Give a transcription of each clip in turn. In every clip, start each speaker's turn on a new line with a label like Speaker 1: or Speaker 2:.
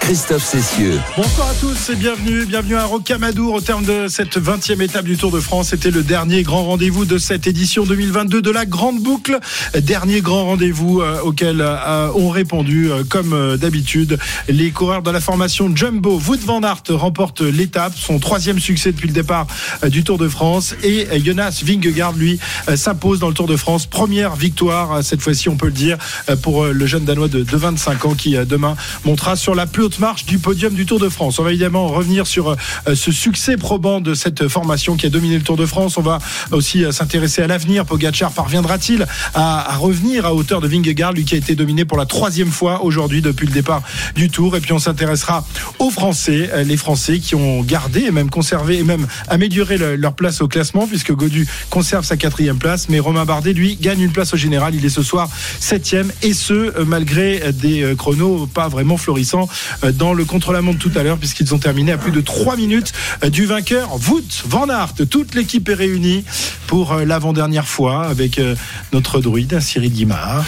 Speaker 1: Christophe Cessieux.
Speaker 2: Bonsoir à tous et bienvenue, bienvenue à Rocamadour au terme de cette 20e étape du Tour de France. C'était le dernier grand rendez-vous de cette édition 2022 de la Grande Boucle. Dernier grand rendez-vous euh, auquel euh, ont répondu, euh, comme d'habitude, les coureurs de la formation Jumbo. Wout van Aert remporte l'étape, son troisième succès depuis le départ du Tour de France. Et Jonas Vingegaard, lui, s'impose dans le Tour de France. Première victoire, cette fois-ci, on peut le dire, pour le jeune Danois de, de 25 ans qui, demain, montera sur la plus marche du podium du Tour de France. On va évidemment revenir sur euh, ce succès probant de cette formation qui a dominé le Tour de France. On va aussi euh, s'intéresser à l'avenir. Pogacar parviendra-t-il à, revenir à hauteur de Vingegaard, lui qui a été dominé pour la troisième fois aujourd'hui depuis le départ du Tour. Et puis on s'intéressera aux Français, euh, les Français qui ont gardé et même conservé et même amélioré leur place au classement puisque Godu conserve sa quatrième place, mais Romain Bardet lui gagne une place au général. Il est ce soir septième et ce malgré des chronos pas vraiment florissants dans le contre-la-montre tout à l'heure, puisqu'ils ont terminé à plus de 3 minutes euh, du vainqueur, Wout Van Aert. Toute l'équipe est réunie pour euh, l'avant-dernière fois avec notre druide, Cyril Guimard.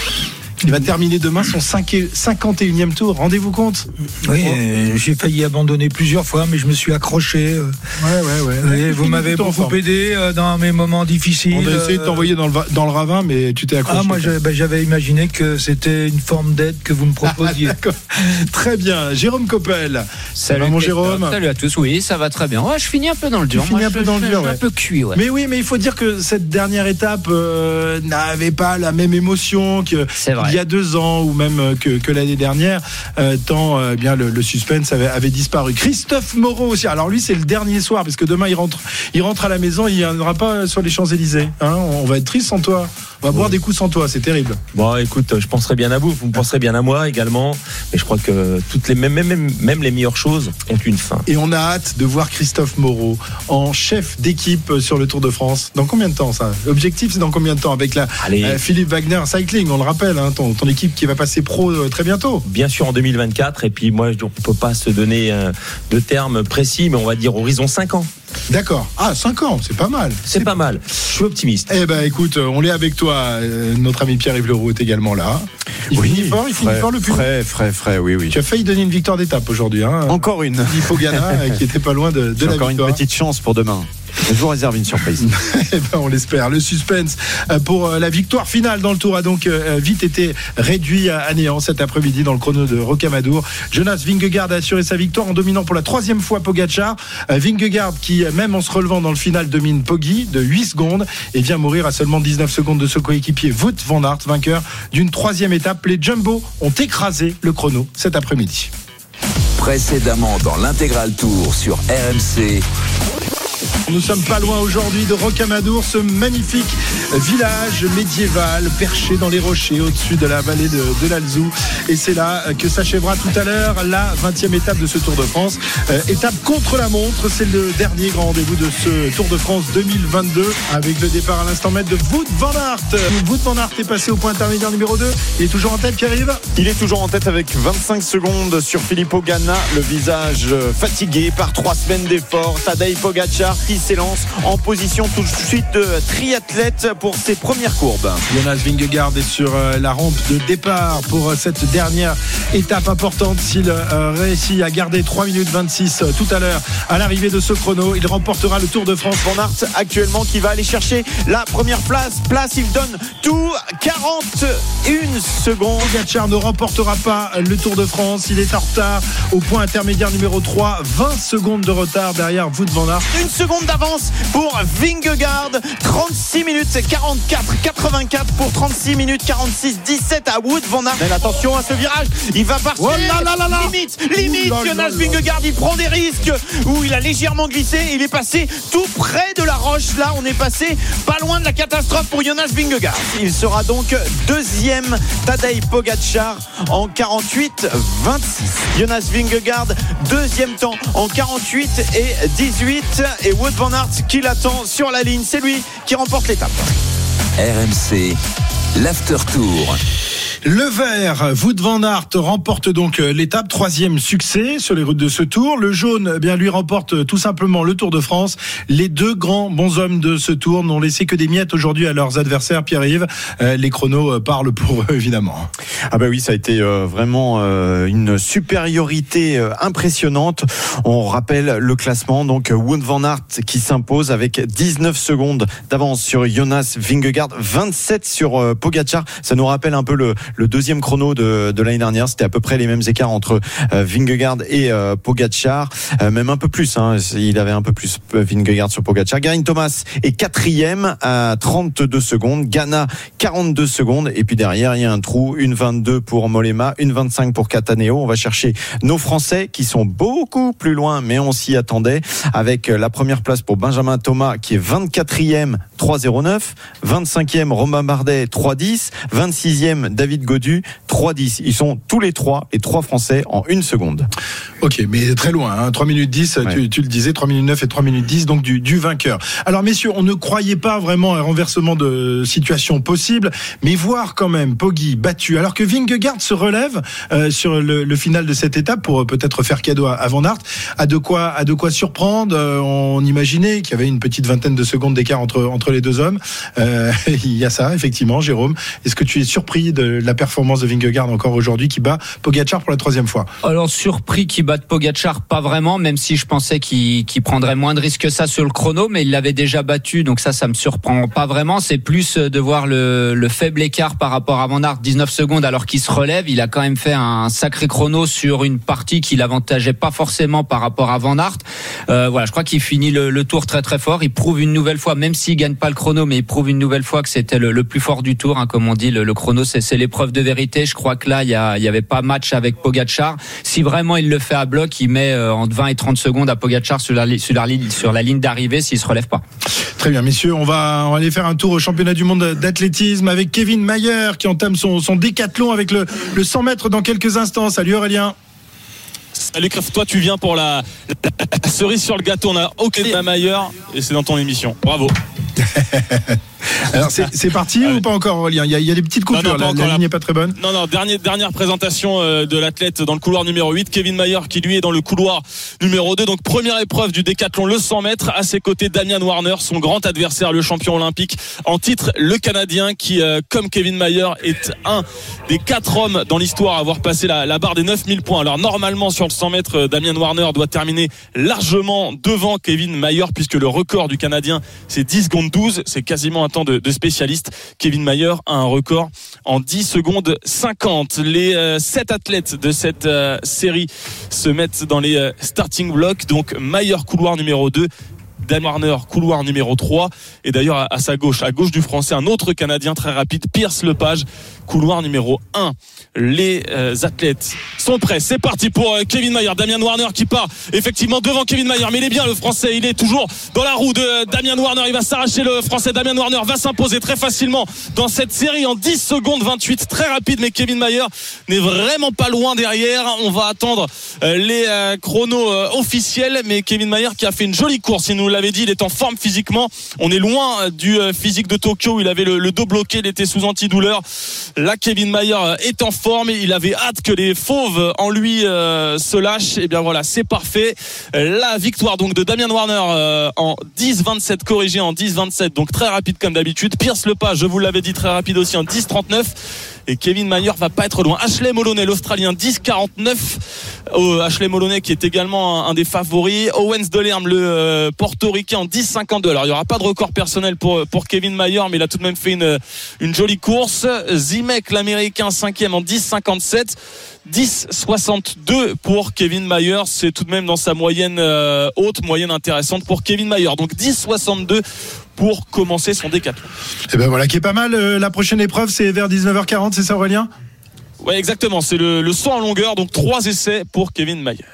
Speaker 2: Il va terminer demain son 51e tour. Rendez-vous compte
Speaker 3: Oui, euh, j'ai failli abandonner plusieurs fois, mais je me suis accroché. Euh.
Speaker 2: Ouais, ouais,
Speaker 3: ouais. vous m'avez beaucoup aidé euh, dans mes moments difficiles.
Speaker 2: On a essayé de t'envoyer dans le, dans le ravin, mais tu t'es accroché.
Speaker 3: Ah, moi, bah, j'avais imaginé que c'était une forme d'aide que vous me proposiez.
Speaker 2: très bien. Jérôme Coppel. Salut, mon Jérôme.
Speaker 4: Salut à tous. Oui, ça va très bien. Ouais, je finis un peu dans le dur.
Speaker 2: Finis un peu dans le dur,
Speaker 4: Un peu cuit, ouais.
Speaker 2: Mais oui, mais il faut dire que cette dernière étape n'avait pas la même émotion que.
Speaker 4: C'est vrai
Speaker 2: il y a deux ans ou même euh, que, l'année dernière, euh, tant euh, bien le, suspense avait, disparu. Christophe Moreau aussi. Alors lui, c'est le dernier soir parce que demain il rentre, il rentre à la maison. Il aura pas sur les Champs Élysées. Hein. on va être triste sans toi. On va boire des coups sans toi, c'est terrible.
Speaker 5: Bon, écoute, je penserai bien à vous, vous me penserez bien à moi également. Mais je crois que toutes les même, même, même les meilleures choses ont une fin.
Speaker 2: Et on a hâte de voir Christophe Moreau en chef d'équipe sur le Tour de France. Dans combien de temps ça? L'objectif, c'est dans combien de temps? Avec la Philippe Wagner Cycling, on le rappelle, hein, ton, ton, équipe qui va passer pro euh, très bientôt.
Speaker 5: Bien sûr en 2024. Et puis moi, on ne peut pas se donner euh, de termes précis, mais on va dire horizon 5 ans.
Speaker 2: D'accord. Ah, 5 ans, c'est pas mal.
Speaker 5: C'est pas mal. Je suis optimiste.
Speaker 2: Eh ben, écoute, on est avec toi. Euh, notre ami Pierre-Yves Leroux est également là. Il oui, finit fort, il finit fort le plus.
Speaker 6: Frais, frais, frais, oui, oui.
Speaker 2: Tu as failli donner une victoire d'étape aujourd'hui. Hein.
Speaker 6: Encore une.
Speaker 2: Ghana, qui était pas loin de, de la victoire.
Speaker 6: Encore une petite chance pour demain. Je vous réserve une surprise.
Speaker 2: Eh ben, on l'espère. Le suspense euh, pour euh, la victoire finale dans le tour a donc euh, vite été réduit à néant cet après-midi dans le chrono de Rocamadour. Jonas Vingegaard a assuré sa victoire en dominant pour la troisième fois Pogacar. Vingegaard qui, même en se relevant dans le final, domine Poggi de 8 secondes et vient mourir à seulement 19 secondes de ce coéquipier Wout van Aert, vainqueur d'une troisième étape. Les Jumbo ont écrasé le chrono cet après-midi.
Speaker 1: Précédemment dans l'intégral tour sur RMC.
Speaker 2: Nous sommes pas loin aujourd'hui de Rocamadour, ce magnifique village médiéval perché dans les rochers au-dessus de la vallée de, l'Alzou. Et c'est là que s'achèvera tout à l'heure la 20e étape de ce Tour de France. Euh, étape contre la montre, c'est le dernier grand rendez-vous de ce Tour de France 2022 avec le départ à l'instant mètre de Wout van Aert. Wout van Aert est passé au point intermédiaire numéro 2. Il est toujours en tête, qui arrive
Speaker 6: Il est toujours en tête avec 25 secondes sur Filippo Ganna, le visage fatigué par trois semaines d'efforts. Tadej Pogacar qui s'élance en position tout de suite de triathlète pour ses premières courbes.
Speaker 2: Jonas Vingegaard est sur euh, la rampe de départ pour euh, cette dernière étape importante. S'il euh, réussit à garder 3 minutes 26 tout à l'heure à l'arrivée de ce chrono, il remportera le Tour de France.
Speaker 6: Van Aert actuellement qui va aller chercher la première place. Place, il donne tout 41 secondes.
Speaker 2: Pogacar ne remportera pas le Tour de France. Il est en retard au point intermédiaire numéro 3. 20 secondes de retard derrière Wout van Aert.
Speaker 6: Une seconde d'avance pour Vingegaard. 36 minutes 44, 84 pour 36 minutes 46, 17 à Wood Van Aert. Mais attention à ce virage, il va partir.
Speaker 2: Oh là là là
Speaker 6: limite, limite, Jonas Vingegaard, il prend des risques. Où il a légèrement glissé, il est passé tout près de la roche. Là, on est passé pas loin de la catastrophe pour Jonas Vingegaard. Il sera donc deuxième Tadej Pogacar en 48, 26. Jonas Vingegaard, deuxième temps en 48 et 18. Et Wood Van Aert qui l'attend sur la ligne. C'est lui qui remporte l'étape.
Speaker 1: RMC, l'after tour.
Speaker 2: Le vert, Wout van Aert remporte donc euh, l'étape, troisième succès sur les routes de ce tour. Le jaune, eh bien lui remporte euh, tout simplement le Tour de France. Les deux grands bons hommes de ce tour n'ont laissé que des miettes aujourd'hui à leurs adversaires. Pierre-Yves, euh, les chronos parlent pour eux évidemment.
Speaker 6: Ah bah oui, ça a été vraiment une supériorité impressionnante. On rappelle le classement, donc Wout van Aert qui s'impose avec 19 secondes d'avance sur Jonas Vingegaard, 27 sur Pogacar. Ça nous rappelle un peu le, le deuxième chrono de, de l'année dernière. C'était à peu près les mêmes écarts entre euh, Vingegaard et euh, Pogacar, euh, même un peu plus. Hein. Il avait un peu plus Vingegaard sur Pogacar. Garin Thomas est quatrième à 32 secondes. Ghana 42 secondes. Et puis derrière, il y a un trou. Une 22 pour Molema, une 25 pour Cataneo. On va chercher nos Français qui sont beaucoup plus loin, mais on s'y attendait. Avec la première place pour Benjamin Thomas qui est 24e, 3,09. 25e, Romain Bardet, 3,10. 26e, David Godu, 3-10. Ils sont tous les trois, les trois Français, en une seconde.
Speaker 2: Ok, mais très loin, hein. 3 minutes 10, tu, le disais, 3 minutes 9 et 3 minutes 10, donc du, du vainqueur. Alors messieurs, on ne croyait pas vraiment un renversement de situation possible, mais voir quand même Poggi battu, alors que Vingegaard se relève euh, sur le, final de cette étape pour peut-être faire cadeau à, Van Aert, a de quoi, a de quoi surprendre. Euh, on imaginait qu'il y avait une petite vingtaine de secondes d'écart entre, entre les deux hommes. Euh, il y a ça, effectivement, Jérôme. Est-ce que tu es surpris de la performance de Vingegaard encore aujourd'hui qui bat Pogacar pour la troisième fois
Speaker 4: Alors surpris qu'il batte Pogacar, pas vraiment, même si je pensais qu'il prendrait moins de risques que ça sur le chrono, mais il l'avait déjà battu, donc ça, ça me surprend pas vraiment. C'est plus de voir le, faible écart par rapport à Van Aert, 19 secondes, alors qu'il se relève. Il a quand même fait un sacré chrono sur une partie qui l'avantageait pas forcément par rapport à Van Aert. Euh, voilà, je crois qu'il finit le, tour très très fort. Il prouve une nouvelle fois, même s'il gagne pas le chrono, mais il prouve une nouvelle fois que c'était le, plus fort du tour, hein, comme on dit. Le chrono, c'est l'épreuve de vérité. Je crois que là, il y, a, il y avait pas match avec Pogachar. Si vraiment il le fait à bloc, il met euh, entre 20 et 30 secondes à Pogachar sur la, sur la ligne, sur la ligne d'arrivée s'il se relève pas.
Speaker 2: Très bien, messieurs, on va, on va aller faire un tour au championnat du monde d'athlétisme avec Kevin Mayer qui entame son, son décathlon avec le, le 100 mètres dans quelques instants. Salut Aurélien.
Speaker 7: Salut toi tu viens pour la, cerise sur le gâteau. On a aucun Mayer et c'est dans ton émission. Bravo.
Speaker 2: Alors c'est parti ah ou pas encore Aurélien? Il y, a, il y, a, des petites coupures, la, ligne n'est pas très bonne.
Speaker 7: Non, non, dernière, dernière présentation euh, de l'athlète dans le couloir numéro 8, Kevin Mayer qui lui est dans le couloir numéro 2. Donc première épreuve du décathlon, le 100 mètres, à ses côtés Damian Warner, son grand adversaire, le champion olympique en titre, le Canadien qui, euh, comme Kevin Mayer, est un des quatre hommes dans l'histoire à avoir passé la, la, barre des 9000 points. Alors normalement sur le 100 mètres, euh, Damian Warner doit terminer largement devant Kevin Mayer puisque le record du Canadien c'est 10 secondes 12, c'est quasiment un temps de, de spécialiste. Kevin Mayer a un record en 10 secondes 50. Les euh, 7 athlètes de cette euh, série se mettent dans les euh, starting blocks. Donc Mayer couloir numéro 2, Dan Warner, couloir numéro 3. Et d'ailleurs, à, sa gauche, à gauche du français, un autre Canadien très rapide, Pierce Lepage, couloir numéro 1. Les euh, athlètes sont prêts. C'est parti pour euh, Kevin Mayer. Damien Warner qui part effectivement devant Kevin Mayer. Mais il est bien le français. Il est toujours dans la roue de euh, Damien Warner. Il va s'arracher le français. Damien Warner va s'imposer très facilement dans cette série en 10 secondes 28. Très rapide. Mais Kevin Mayer n'est vraiment pas loin derrière. On va attendre les chronos officiels. Mais Kevin Mayer qui a fait une jolie course. Il nous l'avait dit. Il est en forme physiquement. On est loin du physique de Tokyo il avait le dos bloqué. Il était sous antidouleur. Là, Kevin Mayer est en forme il avait hâte que les fauves en lui euh, se lâchent. Et bien voilà, c'est parfait. La victoire donc de Damien Warner euh, en 10-27 corrigé en 10-27, donc très rapide comme d'habitude. Pierce le pas, je vous l'avais dit, très rapide aussi en 10-39 et Kevin Mayer va pas être loin. Ashley Moloney, l'Australien, 10-49. Oh, Ashley Moloney qui est également un, des favoris. Owens Delerme, le euh, portoricain en 10-52. Alors il y aura pas de record personnel pour Kevin Mayer, mais il a tout de même fait une une jolie course. Zimek, l'Américain, cinquième en 10-57. 10-62 pour Kevin Mayer. C'est tout de même dans sa moyenne euh, haute, moyenne intéressante pour Kevin Mayer. Donc 10-62 pour commencer son décathlon.
Speaker 2: Et eh ben voilà qui est pas mal. Euh, la prochaine épreuve, c'est vers 19h40, c'est ça Aurélien?
Speaker 7: Ouais, exactement. C'est le, le saut en longueur, donc trois essais pour Kevin Mayer.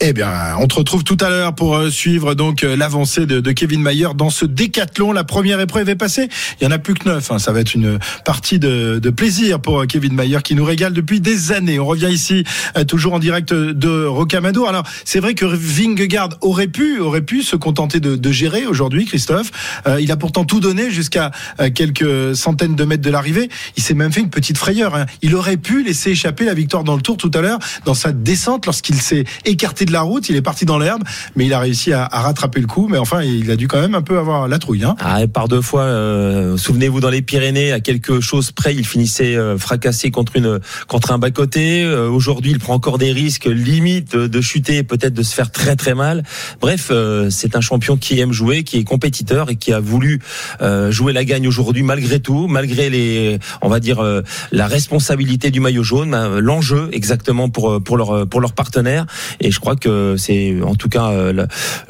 Speaker 2: Eh bien, on te retrouve tout à l'heure pour euh, suivre donc euh, l'avancée de, de Kevin Mayer dans ce décathlon. La première épreuve est passée. Il y en a plus que neuf. hein. Ça va être une partie de, de plaisir pour euh, Kevin Mayer qui nous régale depuis des années. On revient ici toujours en direct de Rocamadour. Alors, c'est vrai que Vingegaard aurait pu, aurait pu se contenter de, de gérer aujourd'hui, Christophe. Il a pourtant tout donné jusqu'à quelques centaines de mètres de l'arrivée. Il s'est même fait une petite frayeur. hein. Il aurait pu laisser échapper la victoire dans le Tour tout à l'heure dans sa descente lorsqu'il s'est écarté de la route. Il est parti dans l'herbe, mais il a réussi à, rattraper le coup. Mais enfin, il a dû quand même un peu avoir la trouille. Hein.
Speaker 5: Ah, et par deux fois, euh, souvenez-vous dans les Pyrénées, à quelque chose près, il finissait euh, fracassé contre une contre un bas côté. Euh, Aujourd'hui, il prend encore des risques, limite de, de chuter, peut-être de se faire très très mal. Bref, euh, c'est un champion qui aime jouer, qui est compétiteur et qui a voulu euh, jouer la gagne aujourd'hui malgré tout, malgré les, on va dire euh, la responsabilité du maillot jaune, euh, l'enjeu exactement pour euh, pour leur pour leur partenaire. Et je crois c'est en tout cas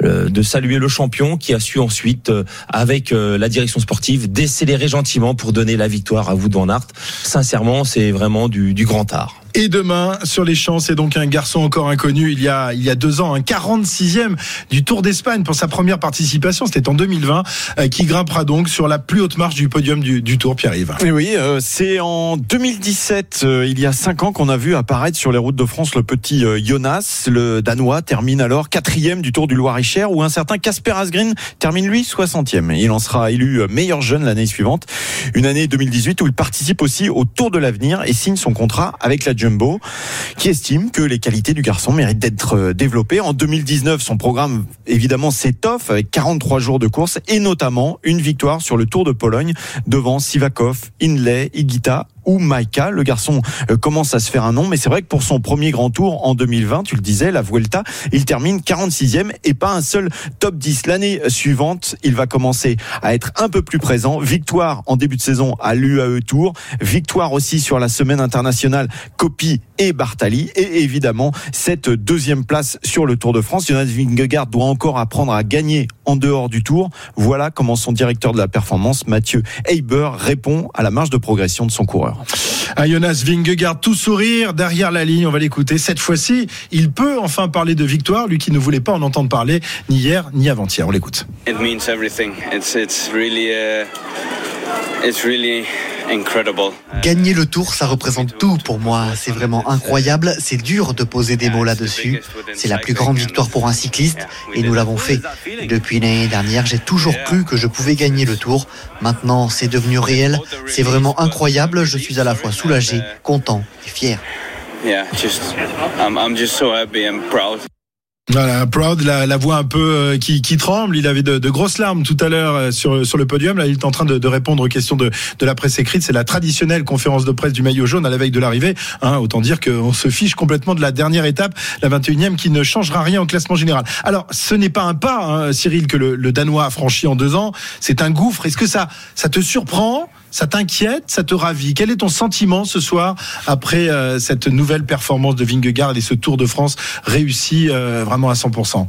Speaker 5: euh, de saluer le champion qui a su ensuite, euh, avec euh, la direction sportive, décélérer gentiment pour donner la victoire à Wout van Aert. Sincèrement, c'est vraiment du grand art.
Speaker 2: Et demain, sur les champs, c'est donc un garçon encore inconnu. Il y a, il y a deux ans, un 46e du Tour d'Espagne pour sa première participation. C'était en 2020, euh, qui grimpera donc sur la plus haute marche du podium du, Tour, Pierre-Yves.
Speaker 6: Et oui, euh, c'est en 2017, euh, il y a cinq ans, qu'on a vu apparaître sur les routes de France le petit Jonas. Le Danois termine alors quatrième du Tour du Loir-et-Cher, où un certain Casper Asgreen termine lui 60e. Il en sera élu meilleur jeune l'année suivante, une année 2018 où il participe aussi au Tour de l'avenir et signe son contrat avec la Jumbo, qui estime que les qualités du garçon méritent d'être euh, développées. En 2019, son programme évidemment s'étoffe avec 43 jours de course et notamment une victoire sur le Tour de Pologne devant Sivakov, Inlay, Igita ou Maika. Le garçon euh, commence à se faire un nom, mais c'est vrai que pour son premier grand tour en 2020, tu le disais, la Vuelta, il termine 46e et pas un seul top 10. L'année suivante, il va commencer à être un peu plus présent. Victoire en début de saison à l'UAE Tour, victoire aussi sur la semaine internationale Copy et Bartali et évidemment cette deuxième place sur le Tour de France. Jonas Vingegaard doit encore apprendre à gagner en dehors du Tour. Voilà comment son directeur de la performance, Mathieu Heiber, répond à la marge de progression de son coureur.
Speaker 2: À Jonas Vingegaard, tout sourire derrière la ligne. On va l'écouter. Cette fois-ci, il peut enfin parler de victoire, lui qui ne voulait pas en entendre parler ni hier ni avant-hier. On l'écoute.
Speaker 8: It means everything. It's it's really uh, it's really incredible.
Speaker 9: Gagner le tour, ça représente tout pour moi. C'est vraiment incroyable. C'est dur de poser des mots là-dessus. C'est la plus grande victoire pour un cycliste et nous l'avons fait. Depuis l'année dernière, j'ai toujours cru que je pouvais gagner le tour. Maintenant, c'est devenu réel. C'est vraiment incroyable. Je suis à la fois soulagé, content et fier.
Speaker 2: Voilà, Proud, la, voix un peu euh, qui, tremble. Il avait de, grosses larmes tout à l'heure euh, sur, le podium. Là, il est en train de, répondre aux questions de, la presse écrite. C'est la traditionnelle conférence de presse du maillot jaune à la veille de l'arrivée. Hein, autant dire qu'on se fiche complètement de la dernière étape, la 21e, qui ne changera rien au classement général. Alors, ce n'est pas un pas, hein, Cyril, que le, le Danois a franchi en deux ans. C'est un gouffre. Est-ce que ça, ça te surprend ça t'inquiète, ça te ravit Quel est ton sentiment ce soir après euh, cette nouvelle performance de Vingegaard et ce Tour de France réussi euh, vraiment à 100%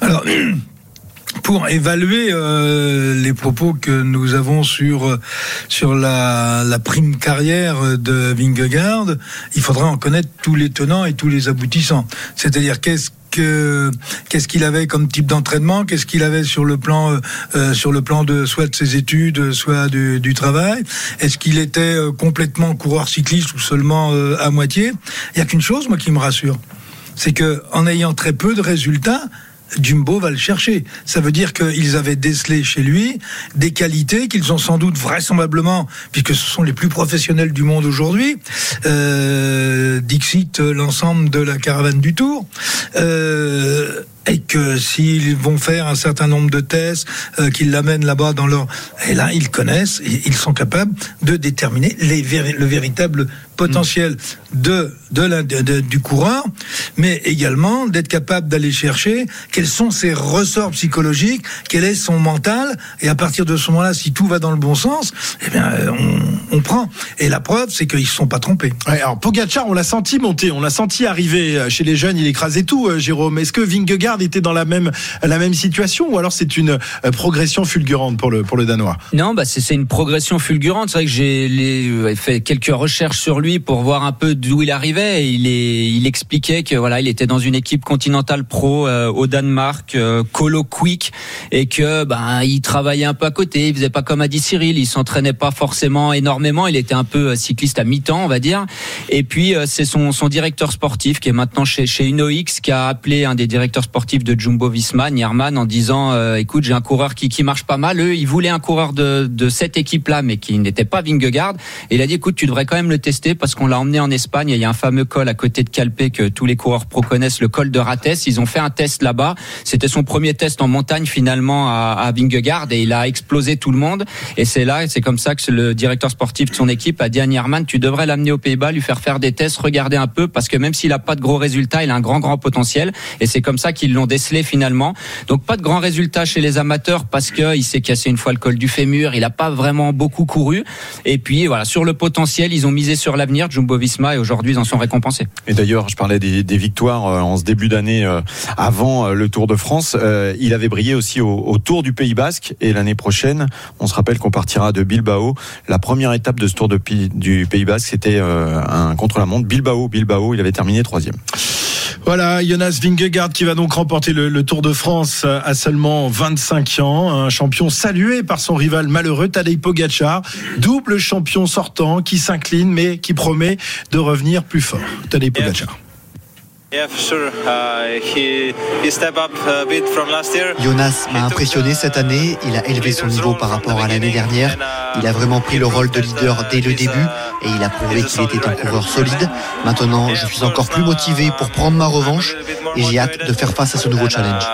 Speaker 3: Alors, pour évaluer euh, les propos que nous avons sur sur la, la prime carrière de Vingegaard, il faudra en connaître tous les tenants et tous les aboutissants. C'est-à-dire qu'est-ce que qu'est-ce qu'il avait comme type d'entraînement, qu'est-ce qu'il avait sur le plan euh, euh, sur le plan de soit de ses études, soit du, du travail. Est-ce qu'il était euh, complètement coureur cycliste ou seulement euh, à moitié? Il y a qu'une chose moi qui me rassure, c'est que en ayant très peu de résultats. Jumbo va le chercher. Ça veut dire qu'ils avaient décelé chez lui des qualités qu'ils ont sans doute vraisemblablement, puisque ce sont les plus professionnels du monde aujourd'hui, euh, Dixit l'ensemble de la caravane du Tour, euh, et que s'ils vont faire un certain nombre de tests, euh, qu'ils l'amènent là-bas dans leur... Et là, ils connaissent, ils sont capables de déterminer le véritable potentiel de, du coureur, mais également d'être capable d'aller chercher quels sont ses ressorts psychologiques, quel est son mental, et à partir de ce moment-là, si tout va dans le bon sens, eh bien, euh, on, prend. Et la preuve, c'est qu'ils ne se sont pas trompés.
Speaker 2: Alors Pogacar, on l'a senti monter, on l'a senti arriver euh, chez les jeunes, il écrasait tout, Jérôme. Est-ce que Vingegaard Était dans la même, la même situation ou alors c'est une euh, progression fulgurante pour le, pour le Danois?
Speaker 4: Non, bah c'est une progression fulgurante. C'est vrai que j'ai euh, fait quelques recherches sur lui pour voir un peu d'où il arrivait. il, est, il expliquait que voilà, il était dans une équipe continentale pro euh, au Danemark, Colo Quick, et que ben il travaillait un peu à côté. Il faisait pas comme a dit Cyril, il s'entraînait pas forcément énormément. Il était un peu cycliste à mi-temps, on va dire. Et puis c'est son, son directeur sportif qui est maintenant chez chez UnoX qui a appelé un des directeurs sportifs de Jumbo Visma, Nierman, en disant euh, écoute, j'ai un coureur qui, qui marche pas mal. Eux, ils voulaient un coureur de, de cette équipe-là, mais qui n'était pas Vingegaard. Et il a dit écoute, tu devrais quand même le tester parce qu'on l'a emmené en Espagne. il y a un fameux col à côté de Calpe que tous les coureurs pro connaissent, le col de Rates. Ils ont fait un test là-bas. C'était son premier test en montagne finalement à, à Vingegaard et il a explosé tout le monde. Et c'est là, c'est comme ça que le directeur sportif de son équipe a dit à Nierman, tu devrais l'amener aux Pays-Bas, lui faire faire des tests, regarder un peu parce que même s'il a pas de gros résultats, il a un grand grand potentiel. Et c'est comme ça qu'ils l'ont décelé finalement. Donc pas de grands résultats chez les amateurs parce que il s'est cassé une fois le col du fémur. Il n'a pas vraiment beaucoup couru. Et puis voilà, sur le potentiel, ils ont misé sur l'avenir. Jumbo-Visma et aujourd'hui ils en sont récompensés.
Speaker 10: Et d'ailleurs, je parlais des, victoires euh, en ce début d'année euh, avant euh, le Tour de France. Il avait brillé aussi au, Tour du Pays Basque et l'année prochaine, on se rappelle qu'on partira de Bilbao. La première étape de ce Tour du Pays Basque, c'était un contre-la-montre Bilbao. Bilbao, il avait terminé troisième.
Speaker 2: Voilà, Jonas Vingegaard qui va donc remporter le, Tour de France à seulement 25 ans, un champion salué par son rival malheureux Tadej Pogacar, double champion sortant qui s'incline mais qui promet de revenir plus fort. Tadej Pogacar.
Speaker 9: Jonas m'a impressionné cette année. Il a élevé son niveau par rapport à l'année dernière. Il a vraiment pris le rôle de leader dès le début et il a prouvé qu'il était un coureur solide. Maintenant, je suis encore plus motivé pour prendre ma revanche et j'ai hâte de faire face à ce nouveau challenge.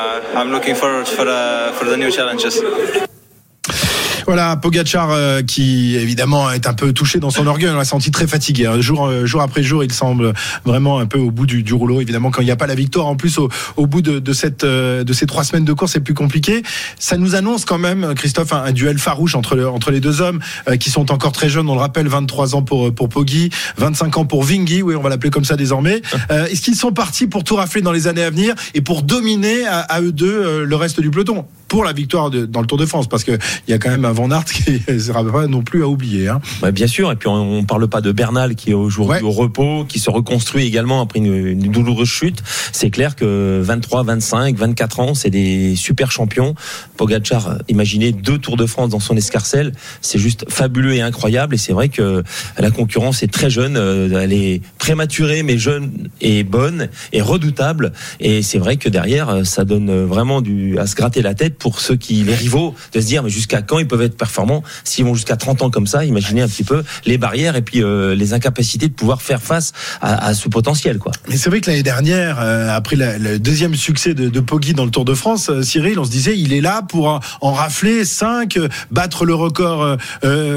Speaker 2: Voilà, Pogachar euh, qui évidemment est un peu touché dans son orgueil, on l'a senti très fatigué. Hein. Jour, euh, jour après jour, il semble vraiment un peu au bout du, du rouleau. Évidemment, quand il n'y a pas la victoire, en plus au, au bout de, de, cette, euh, de ces trois semaines de course, c'est plus compliqué. Ça nous annonce quand même, Christophe, un, duel farouche entre, le, entre les deux hommes qui sont encore très jeunes. On le rappelle, 23 ans pour, pour Poggi, 25 ans pour Vingy, oui, on va l'appeler comme ça désormais. Est-ce qu'ils sont partis pour tout rafler dans les années à venir et pour dominer à, à eux deux le reste du peloton? Pour la victoire de, dans le Tour de France Parce qu'il y a quand même un Van Aert qui ne sera pas non plus à oublier. Hein.
Speaker 5: Bah, bien sûr, et puis on ne parle pas de Bernal qui est aujourd'hui au repos, qui se reconstruit également après une, douloureuse chute. C'est clair que 23, 25, 24 ans, c'est des super champions. Pogacar, imaginez deux Tours de France dans son escarcelle, c'est juste fabuleux et incroyable. Et c'est vrai que la concurrence est très jeune, euh, elle est prématurée mais jeune et bonne et redoutable. Et c'est vrai que derrière, ça donne vraiment du à se gratter la tête pour ceux qui, les rivaux, de se dire, mais jusqu'à quand ils peuvent être performants? S'ils vont jusqu'à 30 ans comme ça, imaginez un petit peu les barrières et puis euh, les incapacités de pouvoir faire face à, ce potentiel. Quoi.
Speaker 2: Mais c'est vrai que l'année dernière, euh, après le deuxième succès de, de Poggi dans le Tour de France, euh, Cyril, on se disait, il est là pour en rafler 5, battre le record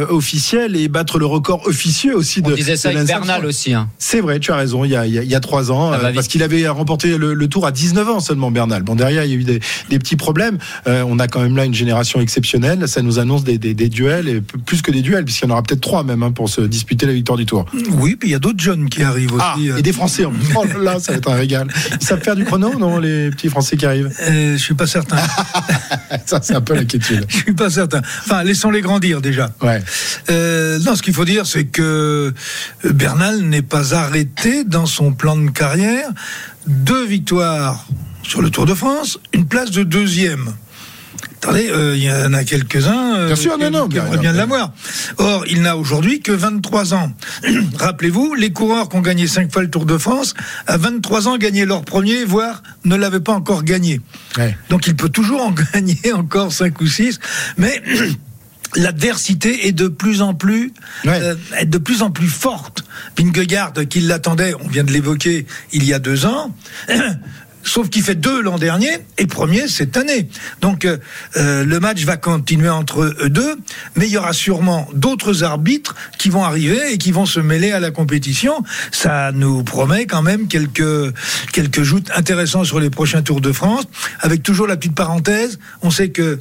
Speaker 2: officiel et battre le record officieux aussi
Speaker 4: on
Speaker 2: de.
Speaker 4: disait ça avec Bernal aussi. Hein.
Speaker 2: C'est vrai, tu as raison, il y a, il y a, 3 ans, parce qu'il avait remporté le, Tour à 19 ans seulement, Bernal. Bon, derrière, il y a eu des, des petits problèmes. Euh, on a quand même là une génération exceptionnelle. Ça nous annonce des, duels, et plus que des duels, puisqu'il y en aura peut-être trois même hein, pour se disputer la victoire du Tour.
Speaker 3: Oui, puis il y a d'autres jeunes qui arrivent
Speaker 2: ah,
Speaker 3: aussi.
Speaker 2: Euh. et des Français. Oh là, ça va être un régal. Ils savent faire du chrono, non, les petits Français qui arrivent?
Speaker 3: Euh, Je suis pas certain.
Speaker 2: ça, c'est un peu l'inquiétude.
Speaker 3: Je suis pas certain. Enfin, laissons-les grandir déjà.
Speaker 2: Ouais.
Speaker 3: Euh, non, ce qu'il faut dire, c'est que Bernal n'est pas arrêté dans son plan de carrière. Deux victoires sur le Tour de France, une place de deuxième. Attendez, euh, il y en a quelques-uns
Speaker 2: euh, qui, non,
Speaker 3: bien, de l'avoir. Or, il n'a aujourd'hui que 23 ans. Rappelez-vous, les coureurs qui ont gagné 5 fois le Tour de France, à 23 ans, gagnaient leur premier, voire ne l'avaient pas encore gagné. Donc, il peut toujours en gagner encore 5 ou 6. Mais l'adversité est de plus en plus euh, de plus en plus forte. Vingegaard, qui l'attendait, on vient de l'évoquer il y a deux ans, sauf qu'il fait deux l'an dernier et premier cette année. Donc euh, euh, le match va continuer entre eux deux, mais il y aura sûrement d'autres arbitres qui vont arriver et qui vont se mêler à la compétition. Ça nous promet quand même quelques quelques joutes intéressants sur les prochains Tours de France, avec toujours la petite parenthèse. On sait que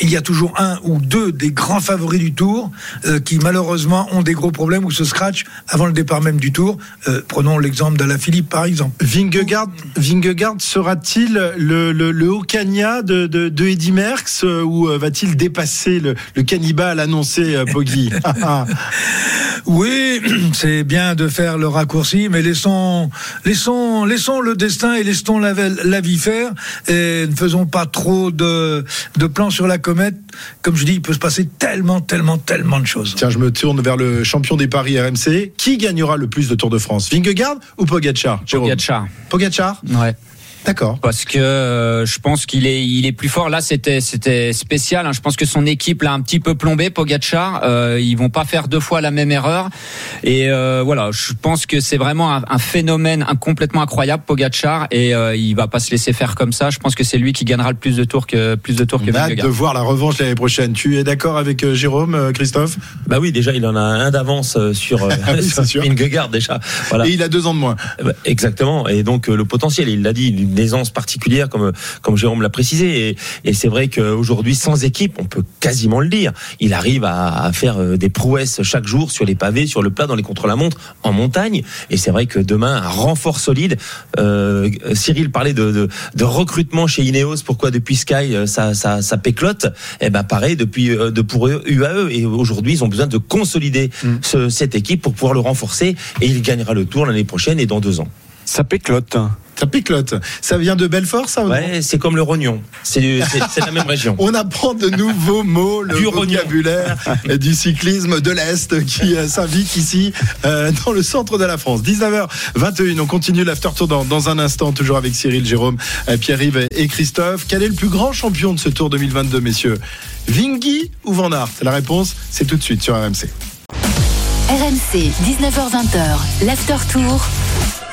Speaker 3: il y a toujours un ou deux des grands favoris du tour euh, qui malheureusement ont des gros problèmes ou se scratch avant le départ même du tour. Euh, prenons l'exemple d'Alaphilippe par exemple.
Speaker 2: Vingegaard, Vingegaard sera-t-il le, le, le Hokania de, de, de Eddy Merckx euh, ou va-t-il dépasser le, le cannibale annoncé euh, Poggi
Speaker 3: Oui, c'est bien de faire le raccourci, mais laissons, laissons, laissons le destin et laissons la, la vie faire et ne faisons pas trop de, de plans sur la comète. Comme je dis, il peut se passer tellement, tellement, tellement de choses.
Speaker 2: Tiens, je me tourne vers le champion des paris RMC. Qui gagnera le plus de Tour de France? Vingegaard ou Pogacar? Jérôme
Speaker 4: Pogacar.
Speaker 2: Pogacar?
Speaker 4: Ouais.
Speaker 2: D'accord.
Speaker 4: Parce que euh, je pense qu'il est, il est plus fort. Là, c'était, c'était spécial. hein. Je pense que son équipe l'a un petit peu plombé, Pogacar. Euh, ils vont pas faire deux fois la même erreur. Et euh, voilà, je pense que c'est vraiment un, un phénomène un, complètement incroyable, Pogacar. Et euh, il va pas se laisser faire comme ça. Je pense que c'est lui qui gagnera le plus de tours que plus de tours que
Speaker 2: On a hâte
Speaker 4: Vingegaard.
Speaker 2: de voir la revanche l'année prochaine. Tu es d'accord avec euh, Jérôme, euh, Christophe?
Speaker 5: Bah oui, déjà il en a un d'avance euh, sur, euh,
Speaker 2: Ah oui,
Speaker 5: sur. Vingegaard déjà. Voilà.
Speaker 2: Et il a deux ans de moins.
Speaker 5: Ben, Exactement. Et donc euh, le potentiel, il l'a dit, une aisance particulière, comme comme Jérôme l'a précisé. Et, et c'est vrai qu'aujourd'hui, sans équipe, on peut quasiment le dire. Il arrive à, à faire euh, des prouesses chaque jour sur les pavés, sur le plat, dans les contre-la-montre, en montagne. Et c'est vrai que demain, un renfort solide. Euh, Cyril parlait de, de, de recrutement chez Ineos. Pourquoi depuis Sky euh, ça, ça, ça péclote? Eh ben pareil depuis de pour eux, UAE. Et aujourd'hui, ils ont besoin de consolider ce- cette équipe pour pouvoir le renforcer. Et il gagnera le Tour l'année prochaine et dans deux ans.
Speaker 10: Ça péclote.
Speaker 2: Ça piquelote. Ça vient de Belfort, ça
Speaker 5: Ouais, c'est comme le rognon. C'est la même région.
Speaker 2: On apprend de nouveaux mots, le
Speaker 5: Du rognon.
Speaker 2: vocabulaire du cyclisme de l'Est qui euh, s'invite ici euh, dans le centre de la France. 19h21, on continue l'after tour dans, dans un instant, toujours avec Cyril, Jérôme, euh, Pierre-Yves et Christophe. Quel est le plus grand champion de ce tour 2022, messieurs? Vingy ou Van Aert? La réponse, c'est tout de suite sur RMC.
Speaker 11: RMC, 19h20h, l'after tour.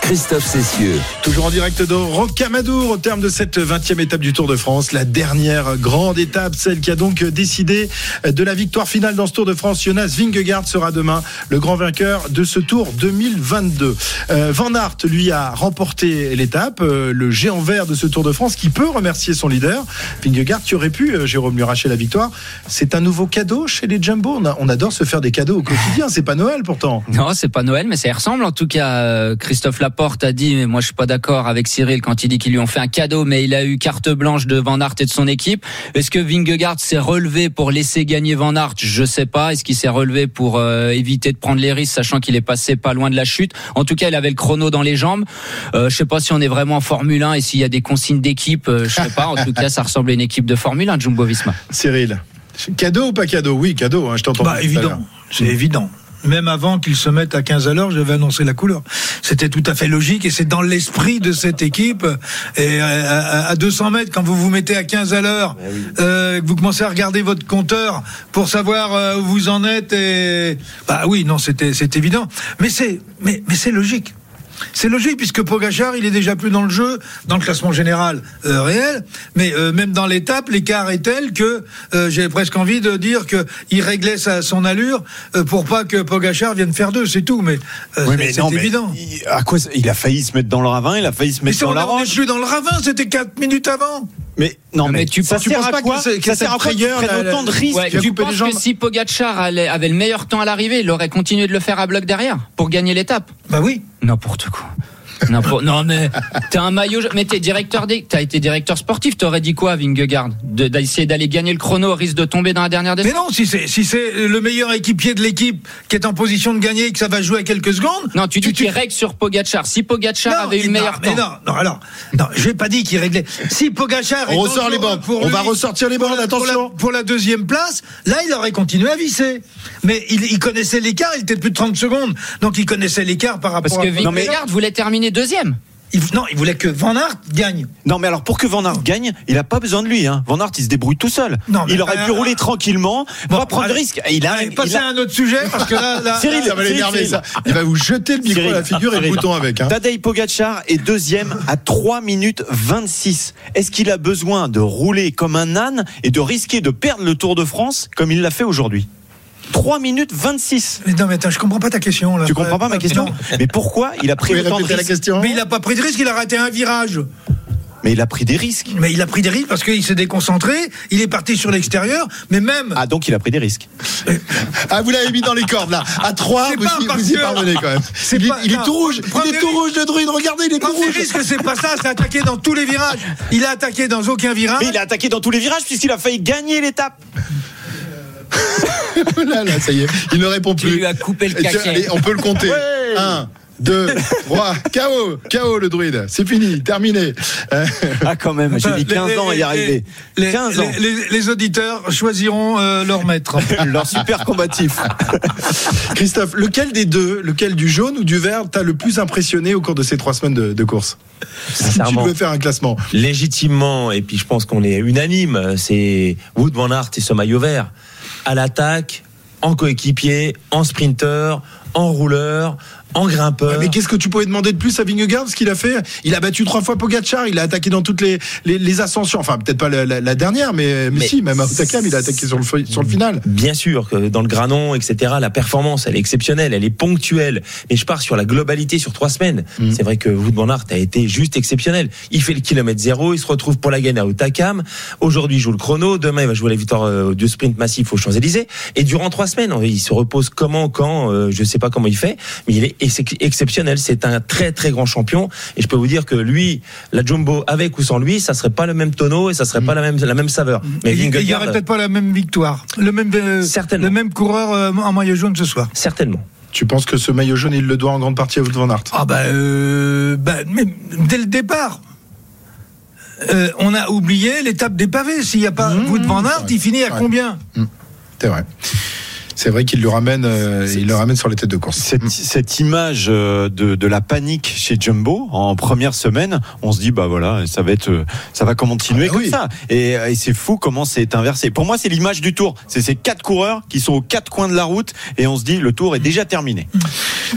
Speaker 1: Christophe Cessieux.
Speaker 2: Toujours en direct de Rocamadour au terme de cette 20e étape du Tour de France, la dernière grande étape, celle qui a donc décidé de la victoire finale dans ce Tour de France. Jonas Vingegaard sera demain le grand vainqueur de ce Tour 2022. Euh, Van Aert, lui, a remporté l'étape, euh, le géant vert de ce Tour de France, qui peut remercier son leader. Vingegaard, tu aurais pu, euh, Jérôme, lui arracher la victoire. C'est un nouveau cadeau chez les Jumbo. On, a- on adore se faire des cadeaux au quotidien. C'est pas Noël pourtant.
Speaker 4: Non, c'est pas Noël, mais ça y ressemble. En tout cas, euh, Christophe Laporte a dit, mais moi je suis pas d'accord avec Cyril quand il dit qu'ils lui ont fait un cadeau, mais il a eu carte blanche de Van Aert et de son équipe. Est-ce que Vingegaard s'est relevé pour laisser gagner Van Aert? Je sais pas. Est-ce qu'il s'est relevé pour euh, éviter de prendre les risques, sachant qu'il est passé pas loin de la chute? En tout cas, il avait le chrono dans les jambes. Euh, je sais pas si on est vraiment en Formule 1 et s'il y a des consignes d'équipe. euh, je sais pas. En tout cas, ça ressemble à une équipe de Formule 1, Jumbo-Visma.
Speaker 2: Cyril, cadeau ou pas cadeau? Oui, cadeau. hein, je t'entends.
Speaker 3: Bah, évident, c'est évident. Même avant qu'ils se mettent à 15 à l'heure, j'avais annoncé la couleur. C'était tout à fait logique et c'est dans l'esprit de cette équipe. Et à, à- à 200 mètres, quand vous vous mettez à 15 à l'heure, euh, que vous commencez à regarder votre compteur pour savoir euh, où vous en êtes. Et bah oui, non, c'était c'est évident. Mais c'est mais mais c'est logique. C'est logique puisque Pogachar, il est déjà plus dans le jeu, dans le classement général euh, réel, mais euh, même dans l'étape, l'écart est tel que euh, j'ai presque envie de dire que il réglait sa, son allure euh, pour pas que Pogachar vienne faire deux, c'est tout. Mais, euh,
Speaker 10: Oui,
Speaker 3: c'est-
Speaker 10: mais mais
Speaker 3: évident.
Speaker 10: il, à quoi, il a failli se mettre dans le ravin, il a failli se
Speaker 3: Mais
Speaker 10: mettre
Speaker 3: ça,
Speaker 10: dans
Speaker 3: on
Speaker 10: la
Speaker 3: on est
Speaker 10: roche.
Speaker 3: plus dans le ravin, c'était 4 minutes avant.
Speaker 10: Mais non, mais,
Speaker 4: Mais tu
Speaker 10: ça
Speaker 4: penses-
Speaker 10: sert à
Speaker 2: pas
Speaker 10: quoi
Speaker 2: que
Speaker 10: Ça sert à quoi?
Speaker 2: la-
Speaker 10: autant de risques
Speaker 4: Ouais, tu penses que si Pogacar allait- avait le meilleur temps à l'arrivée, il aurait continué de le faire à bloc derrière pour gagner l'étape?
Speaker 3: Bah oui.
Speaker 4: N'importe quoi. N'importe- non mais t'as un maillot, mais t'es directeur des, t'as été directeur sportif, t'aurais dit quoi, Vingegaard, De- d'essayer d'aller gagner le chrono au risque de tomber dans la dernière
Speaker 3: Mais
Speaker 4: descente
Speaker 3: non, si c'est si c'est le meilleur équipier de l'équipe qui est en position de gagner et que ça va jouer à quelques secondes.
Speaker 4: Non, tu dis qu'il règle sur Pogacar. Si Pogacar avait eu le
Speaker 3: il-
Speaker 4: meilleur
Speaker 3: non, mais
Speaker 4: temps.
Speaker 3: non, non, alors, non, j'ai pas dit qu'il réglait. Si Pogachar
Speaker 2: On ressort les
Speaker 3: pour
Speaker 2: On
Speaker 3: lui-
Speaker 2: va ressortir les bandes,
Speaker 3: la- pour la-
Speaker 2: attention.
Speaker 3: Pour la, deuxième place, là, il aurait continué à visser. Mais il, il connaissait l'écart, il était de plus de 30 secondes. Donc il connaissait l'écart par rapport
Speaker 4: Parce que
Speaker 3: à.
Speaker 10: Mais-
Speaker 4: Vingegaard voulait terminer deuxième.
Speaker 3: Il- non, il voulait que Van Aert gagne.
Speaker 10: Non, mais alors pour que Van Aert gagne, il a pas besoin de lui. Hein. Van Aert, il se débrouille tout seul.
Speaker 3: Non,
Speaker 10: il aurait
Speaker 3: euh,
Speaker 10: pu rouler tranquillement,
Speaker 3: bon,
Speaker 10: pas prendre de risque. Il a,
Speaker 3: Allez,
Speaker 10: il a-
Speaker 3: à un autre sujet parce que là, là-
Speaker 10: Cyril,
Speaker 2: Ça va l'énerver, ça. Il va vous jeter le micro à la figure et le
Speaker 10: Cyril.
Speaker 2: bouton avec. Hein.
Speaker 10: Tadej Pogacar est deuxième à 3 minutes 26. Est-ce qu'il a besoin de rouler comme un âne et de risquer de perdre le Tour de France comme il l'a fait aujourd'hui? 3 minutes 26.
Speaker 3: Mais non, mais attends, je comprends pas ta question. Là.
Speaker 10: Tu comprends pas ma question. Mais pourquoi il a pris
Speaker 2: pouvez
Speaker 10: autant de
Speaker 2: répéter la
Speaker 10: risques
Speaker 2: question
Speaker 3: Mais il a pas pris de risque, il a raté un virage.
Speaker 10: Mais il a pris des risques.
Speaker 3: Mais il a pris des risques parce qu'il s'est déconcentré, il est parti sur l'extérieur, mais même.
Speaker 10: Ah, donc il a pris des risques.
Speaker 2: Ah, vous l'avez mis dans les cordes là. À 3,
Speaker 3: C'est
Speaker 2: vous,
Speaker 3: pas
Speaker 2: vous y parvenez quand même.
Speaker 3: C'est
Speaker 2: il, est-
Speaker 3: pas-
Speaker 2: il est
Speaker 3: non.
Speaker 2: tout rouge. Il est tout rouge, le druide. Regardez, il est tout rouge.
Speaker 3: risque, c'est pas ça, c'est attaqué dans tous les virages. Il a attaqué dans aucun virage.
Speaker 6: Mais il a attaqué dans tous les virages puisqu'il a failli gagner l'étape.
Speaker 2: là, là, ça y est. Il ne répond
Speaker 4: Tu
Speaker 2: plus.
Speaker 4: lui as coupé le
Speaker 2: tiens, allez, on peut le compter.
Speaker 6: Ouais.
Speaker 2: 1, 2, 3, KO. KO le druide. C'est fini, terminé. Euh,
Speaker 6: Ah, quand même, j'ai mis 15 ans à y arriver.
Speaker 3: Les,
Speaker 6: 15 ans.
Speaker 3: les- les- les auditeurs choisiront euh, leur maître.
Speaker 6: Leur super combatif.
Speaker 2: Christophe, lequel des deux, lequel du jaune ou du vert, t'a le plus impressionné au cours de ces trois semaines de, de course? Si tu devais faire un classement.
Speaker 5: légitimement, et puis je pense qu'on est unanime, c'est Wood Van Aert et ce maillot vert. À l'attaque, en coéquipier, en sprinter, en rouleur, en grimpeur.
Speaker 2: Ouais, mais qu'est-ce que tu pouvais demander de plus à Vingegaard Ce qu'il a fait, il a battu trois fois Pogacar, il a attaqué dans toutes les, les, les ascensions. Enfin, peut-être pas la, la- la dernière, mais, mais,
Speaker 5: Mais
Speaker 2: si, même à Otakam, il a attaqué sur le, sur le final.
Speaker 5: Bien sûr que dans le granon, etc., la performance, elle est exceptionnelle, elle est ponctuelle. Mais je pars sur la globalité sur trois semaines.
Speaker 2: Mm.
Speaker 5: C'est vrai que Wood Van Aert a été juste exceptionnel. Il fait le kilomètre zéro, il se retrouve pour la gagne à Otakam. Aujourd'hui, il joue le chrono. Demain, il va jouer la victoire euh, du sprint massif aux Champs-Élysées. Et durant trois semaines, il se repose comment, quand, euh, je sais pas comment il fait, mais il est ex- exceptionnel. C'est un très très grand champion. Et je peux vous dire que lui, la Jumbo, avec ou sans lui, ça serait pas le même tonneau et ça serait pas la même la même saveur. Mais
Speaker 3: Et il n'y aurait peut-être pas la même victoire. Le même, euh,
Speaker 5: Certainement.
Speaker 3: le même coureur euh, en maillot jaune ce soir.
Speaker 5: certainement.
Speaker 2: Tu penses que ce maillot jaune, il le doit en grande partie à Wout van Aert?
Speaker 3: Ah bah, euh, bah, mais dès le départ. euh, on a oublié l'étape des pavés. S'il n'y a pas
Speaker 2: Mmh,
Speaker 3: Wout van Aert, il finit à combien?
Speaker 2: C'est vrai. C'est vrai qu'il le ramène, euh, il le ramène sur les têtes de course.
Speaker 10: Cette, cette image euh, de, de la panique chez Jumbo en première semaine, on se dit bah voilà, ça va être, euh, ça va continuer
Speaker 2: Ah bah
Speaker 10: comme
Speaker 2: oui.
Speaker 10: ça. Et, et c'est fou comment c'est inversé. Pour moi, c'est l'image du Tour. C'est ces quatre coureurs qui sont aux quatre coins de la route et on se dit le Tour est déjà terminé.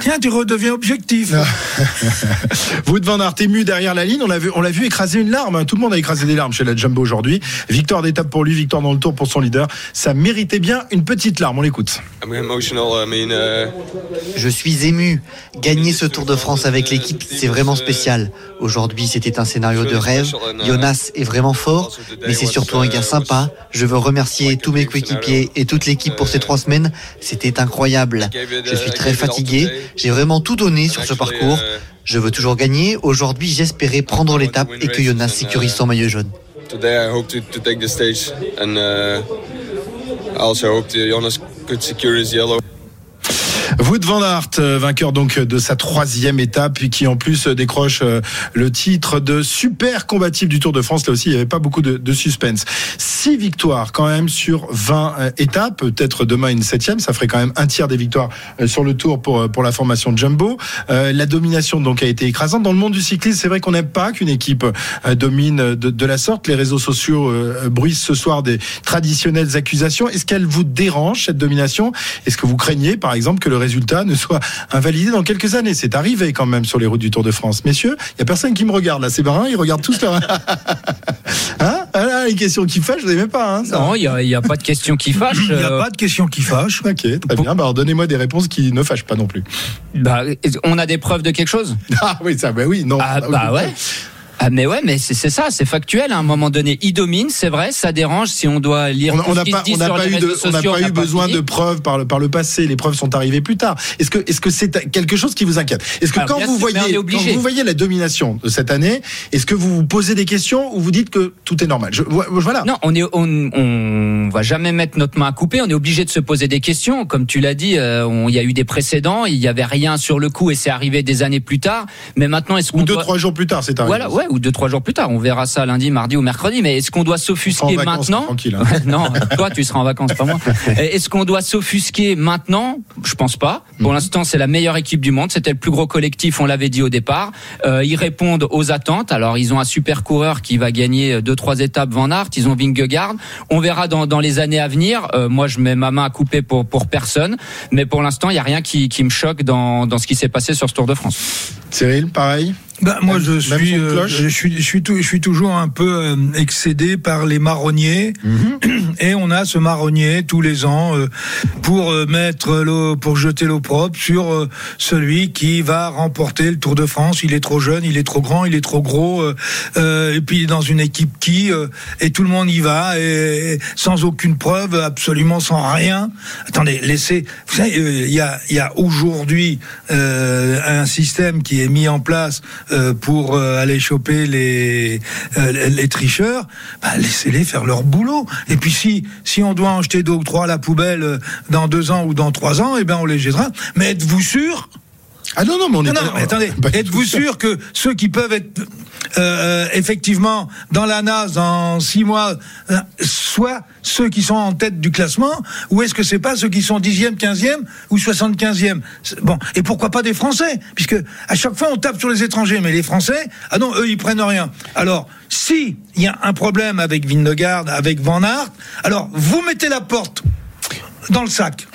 Speaker 3: Tiens, tu redeviens objectif.
Speaker 2: Ah. Wout van Aert ému derrière la ligne, on l'a vu, on l'a vu écraser une larme. hein. Tout le monde a écrasé des larmes chez la Jumbo aujourd'hui. Victoire d'étape pour lui, victoire dans le Tour pour son leader. Ça méritait bien une petite larme. On l'écoute.
Speaker 9: Je suis ému. Gagner ce Tour de France avec l'équipe, c'est vraiment spécial. Aujourd'hui, c'était un scénario de rêve. Jonas est vraiment fort, mais c'est surtout un gars sympa. Je veux remercier tous mes coéquipiers et toute l'équipe pour ces trois semaines. C'était incroyable. Je suis très fatigué. J'ai vraiment tout donné sur ce parcours. Je veux toujours gagner. Aujourd'hui, j'espérais prendre l'étape et que Jonas sécurise son maillot jaune.
Speaker 12: Today, I hope to, to take the stage, and uh, I also hope that Jonas good secure is yellow.
Speaker 2: Wout van Aert, euh, vainqueur donc de sa troisième étape, puis qui en plus euh, décroche euh, le titre de super combatif du Tour de France. Là aussi, il n'y avait pas beaucoup de, suspense. Six victoires quand même sur 20 euh, étapes. Peut-être demain une septième, ça ferait quand même un tiers des victoires sur le Tour pour pour la formation Jumbo. La domination donc a été écrasante dans le monde du cyclisme. C'est vrai qu'on n'aime pas qu'une équipe domine de, de la sorte. Les réseaux sociaux euh, bruissent ce soir des traditionnelles accusations. Est-ce qu'elle vous dérange cette domination? Est-ce que vous craignez, par exemple, que le résultat ne soit invalidé dans quelques années C'est arrivé quand même sur les routes du Tour de France. Messieurs, il y a personne qui me regarde là. C'est marrant, ils regardent tous leur. hein? Voilà, les questions qui fâchent, vous n'aimez pas hein, ça
Speaker 4: Non, il n'y a, pas de question qui fâche.
Speaker 3: Il n'y a
Speaker 4: Euh,
Speaker 3: pas de question qui fâche.
Speaker 2: Ok, très bien. Bah, donnez-moi des réponses qui ne fâchent pas non plus.
Speaker 4: bah, on a des preuves de quelque chose?
Speaker 2: Ah oui, ça, bah oui, non.
Speaker 4: Ah
Speaker 2: oui.
Speaker 4: bah ouais. Ah mais ouais, mais c'est ça, c'est factuel. À un moment donné, il domine, c'est vrai, ça dérange si on doit lire
Speaker 2: On n'a pas, on n'a pas eu de,
Speaker 4: réseaux
Speaker 2: on n'a
Speaker 4: sociaux,
Speaker 2: pas
Speaker 4: on
Speaker 2: eu besoin de preuves par le, par le passé. Les preuves sont arrivées plus tard. Est-ce que, est-ce que c'est quelque chose qui vous inquiète? Est-ce que
Speaker 4: Alors,
Speaker 2: quand vous voyez, quand vous voyez la domination de cette année, est-ce que vous vous posez des questions ou vous dites que tout est normal? Je- Voilà.
Speaker 4: Non, on est, on, on va jamais mettre notre main à couper. On est obligé de se poser des questions. Comme tu l'as dit, euh, on- il y a eu des précédents. Il y avait rien sur le coup et c'est arrivé des années plus tard. Mais maintenant, est-ce qu'on
Speaker 2: Ou deux,
Speaker 4: doit...
Speaker 2: trois jours plus tard, c'est arrivé.
Speaker 4: Voilà, ouais, ou deux, trois jours plus tard. On verra ça lundi, mardi ou mercredi. Mais est-ce qu'on doit s'offusquer maintenant
Speaker 2: tranquille, hein.
Speaker 4: Non, toi, tu seras en vacances, pas moi. Est-ce qu'on doit s'offusquer maintenant? Je pense pas. Pour l'instant, c'est la meilleure équipe du monde. C'était le plus gros collectif, on l'avait dit au départ. Euh, ils répondent aux attentes. Alors, ils ont un super coureur qui va gagner deux, trois étapes Van Aert. Ils ont Vingegaard. On verra dans, dans les années à venir. Euh, moi, je mets ma main à couper pour, pour personne. Mais pour l'instant, il n'y a rien qui, qui me choque dans, dans ce qui s'est passé sur ce Tour de France.
Speaker 2: Cyril, pareil?
Speaker 3: Bah, moi, je suis, euh, je suis, je suis, tout- je suis toujours un peu euh, excédé par les marronniers.
Speaker 2: Mhm.
Speaker 3: Et on a ce marronnier tous les ans euh, pour euh, mettre l'eau, pour jeter l'eau propre sur euh, celui qui va remporter le Tour de France. Il est trop jeune, il est trop grand, il est trop gros. euh, euh, et puis dans une équipe qui euh, et tout le monde y va et, et sans aucune preuve, absolument sans rien. Attendez, laissez. Vous savez, il y a, il y a aujourd'hui euh, un système qui est mis en place pour euh, aller choper les euh, tricheurs. Bah, laissez-les faire leur boulot. Et puis si si on doit en jeter deux ou trois à la poubelle euh, dans deux ans ou dans trois ans, eh ben on les jettera. Mais êtes-vous sûr
Speaker 2: Ah non, non, mais on est
Speaker 3: non, non, mais attendez, êtes-vous sûr que ceux qui peuvent être euh, effectivement dans la NAS dans six mois, euh, soient ceux qui sont en tête du classement, ou est-ce que c'est pas ceux qui sont dixième, quinzième ou soixante-quinzième? C'est- Bon, et pourquoi pas des Français? Puisque à chaque fois on tape sur les étrangers, mais les Français, ah non, eux ils prennent rien. Alors, si il y a un problème avec Vindegarde, avec Van Aert, alors vous mettez la porte dans le sac.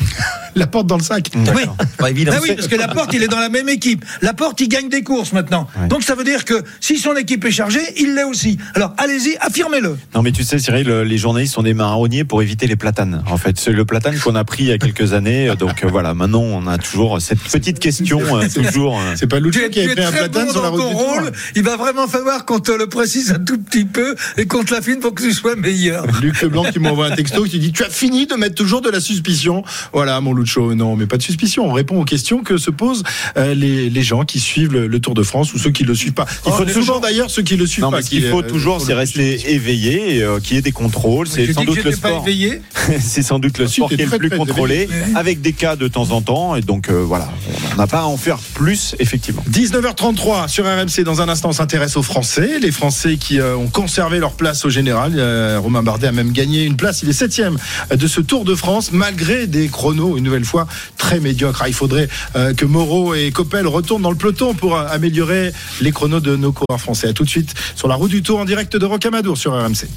Speaker 2: La porte dans le sac.
Speaker 3: Oui.
Speaker 5: Pas évident.
Speaker 3: Ah oui, parce que la porte, il est dans la même équipe. La porte, il gagne des courses maintenant. Donc ça veut dire que si son équipe est chargée, il l'est aussi. Alors allez-y, affirmez-le.
Speaker 10: Non mais tu sais Cyril, euh, les journalistes sont des marronniers pour éviter les platanes. En fait, c'est le platane qu'on a pris il y a quelques années. Donc euh, voilà, maintenant on a toujours cette petite question euh, toujours. euh,
Speaker 2: C'est pas Lucho qui a fait un platane
Speaker 3: bon
Speaker 2: sur la
Speaker 3: dans
Speaker 2: route
Speaker 3: ton
Speaker 2: du Tour.
Speaker 3: rôle. Il va vraiment falloir qu'on te le précise un tout petit peu et qu'on te l'affine pour que tu sois meilleur.
Speaker 2: Luc Leblanc qui m'envoie un texto qui dit Tu as fini de mettre toujours de la suspicion. Voilà, mon Lucho. Non, mais pas de suspicion. On répond aux questions que se posent euh, les, les gens qui suivent le, le Tour de France ou ceux qui le suivent pas. Il
Speaker 10: Oh,
Speaker 2: faut toujours d'ailleurs ceux qui le suivent
Speaker 10: Non,
Speaker 2: pas.
Speaker 10: mais ce qu'il
Speaker 2: qui,
Speaker 10: faut
Speaker 2: euh,
Speaker 10: toujours, c'est rester éveillé, euh, qu'il y ait des contrôles. C'est sans
Speaker 3: que
Speaker 10: doute le sport.
Speaker 3: éveillé.
Speaker 10: c'est sans doute le sport qui est le plus contrôlé, avec des cas de temps en temps. Et donc euh, voilà, on n'a pas à en faire plus, effectivement.
Speaker 2: 19h33 sur RMC. Dans un instant, on s'intéresse aux Français. Les Français qui euh, ont conservé leur place au général. Euh, Romain Bardet a même gagné une place. Il est septième de ce Tour de France, malgré des chronos, une nouvelle fois, très médiocres. Ah, il faudrait euh, que Moreau et Coppel retournent dans le peloton pour euh, améliorer les chronos de nos coureurs français. À tout de suite sur la route du Tour en direct de Rocamadour sur RMC.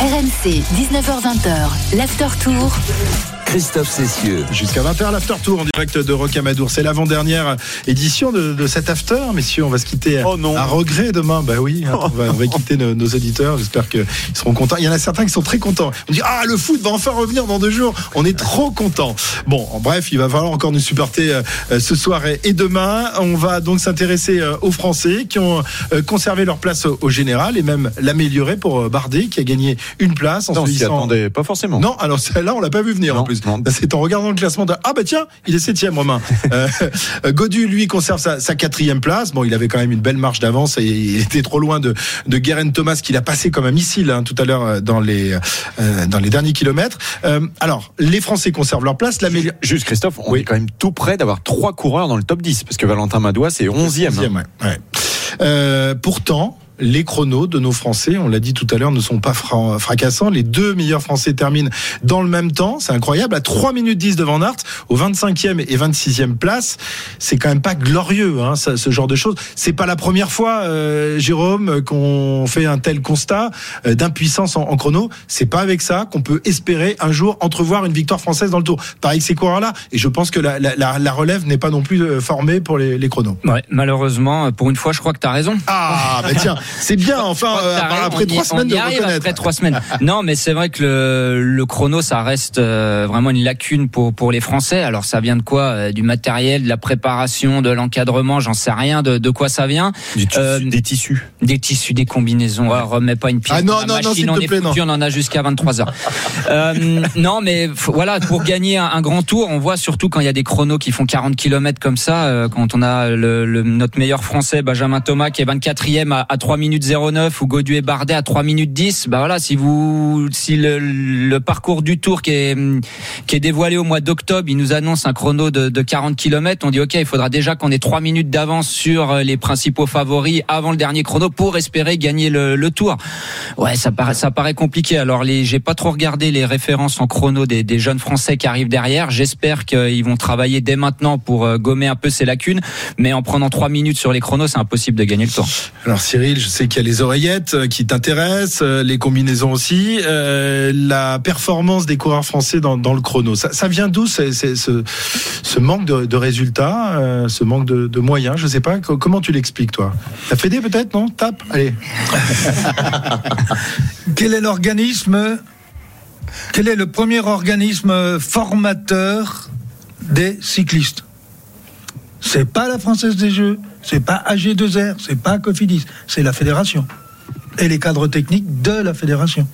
Speaker 11: RMC, 19h20, l'after tour.
Speaker 1: Christophe Cessieux.
Speaker 2: Jusqu'à 20h, l'after tour en direct de Rocamadour. C'est l'avant-dernière édition de, de cet after, messieurs. On va se quitter
Speaker 10: Oh non.
Speaker 2: à regret demain. Bah oui, hein, on, va, on va quitter nos, nos auditeurs. J'espère qu'ils seront contents. Il y en a certains qui sont très contents. On dit Ah, le foot va enfin revenir dans deux jours. On est trop contents. Bon, en bref, il va falloir encore nous supporter euh, ce soir et, et demain. On va donc s'intéresser euh, aux Français qui ont euh, conservé leur place au, au général et même l'améliorer pour Bardet qui a gagné une place en
Speaker 10: Non,
Speaker 2: se
Speaker 10: on s'y
Speaker 2: hissant-
Speaker 10: attendait pas forcément.
Speaker 2: non, alors celle-là, on l'a pas vu venir en plus. C'est en regardant le classement de ah bah tiens, il est septième Romain. euh, Godu lui conserve sa, sa quatrième place. Bon, il avait quand même une belle marge d'avance et il était trop loin de de Guerin Thomas qu'il a passé comme un missile hein, tout à l'heure euh, dans les euh, dans les derniers kilomètres. Euh, alors les Français conservent leur place.
Speaker 10: Juste Christophe, on
Speaker 2: Oui.
Speaker 10: est quand même tout près d'avoir trois coureurs dans le top 10 parce que Valentin Madois c'est 11e. hein.
Speaker 2: ouais, ouais. Euh, pourtant, les chronos de nos Français, on l'a dit tout à l'heure, ne sont pas fra- fracassants. Les deux meilleurs Français terminent dans le même temps. C'est incroyable. À 3 minutes 10 devant Nart, au 25e et 26e place. C'est quand même pas glorieux, hein, ça- ce genre de choses. C'est pas la première fois, euh, Jérôme, qu'on fait un tel constat euh, d'impuissance en, en chrono. C'est pas avec ça qu'on peut espérer un jour entrevoir une victoire française dans le tour. Pareil que ces coureurs-là. Et je pense que la, la- la- la relève n'est pas non plus euh, formée pour les, les chronos.
Speaker 4: Ouais, malheureusement, pour une fois, je crois que tu as raison.
Speaker 2: Ah, bah tiens, c'est bien, enfin, euh, après
Speaker 4: on y-
Speaker 2: trois semaines
Speaker 4: on y
Speaker 2: de
Speaker 4: arrive
Speaker 2: reconnaître.
Speaker 4: Après trois semaines. Non, mais c'est vrai que le, le chrono, ça reste euh, vraiment une lacune pour pour les Français. Alors ça vient de quoi Euh, Du matériel, de la préparation, de l'encadrement, j'en sais rien de, de quoi ça vient.
Speaker 10: Du tissu-
Speaker 4: Euh,
Speaker 10: des tissus.
Speaker 4: Des tissus, des combinaisons. Ah, remets pas une pièce.
Speaker 2: Ah non,
Speaker 4: dans
Speaker 2: non, non,
Speaker 4: machine,
Speaker 2: s'il
Speaker 4: on
Speaker 2: te
Speaker 4: est
Speaker 2: plaît,
Speaker 4: foutu, on en a jusqu'à 23 heures. euh, non, mais voilà, pour gagner un, un grand tour, on voit surtout quand il y a des chronos qui font 40 km comme ça, euh, quand on a le, le- notre meilleur français Benjamin Thomas qui est 24e à, à 3 minutes 09 ou Godu et Bardet à 3 minutes 10, bah voilà, si vous si le, parcours du tour qui est qui est dévoilé au mois d'octobre, il nous annonce un chrono de, de 40 km, on dit OK, il faudra déjà qu'on ait 3 minutes d'avance sur euh, les principaux favoris avant le dernier chrono pour espérer gagner le, le tour. Ouais, ça paraît ça paraît compliqué. Alors les j'ai pas trop regardé les références en chrono des, des jeunes français qui arrivent derrière. J'espère qu'ils vont travailler dès maintenant pour euh, gommer un peu ces lacunes, mais en prenant 3 minutes sur les chronos, c'est impossible de gagner le tour.
Speaker 2: Alors Cyril, je sais qu'il y a les oreillettes euh, qui t'intéressent, euh, les combinaisons aussi. Euh, la performance des coureurs français dans, le chrono, ça, vient d'où ce, manque de, résultats, ce manque de, moyens Je sais pas. Co- Comment tu l'expliques, toi? La Fédé peut-être, non? Tape Allez.
Speaker 3: Quel est l'organisme Quel est le premier organisme formateur des cyclistes? C'est pas la Française des Jeux, c'est pas AG2R, c'est pas Cofidis, c'est la fédération et les cadres techniques de la fédération.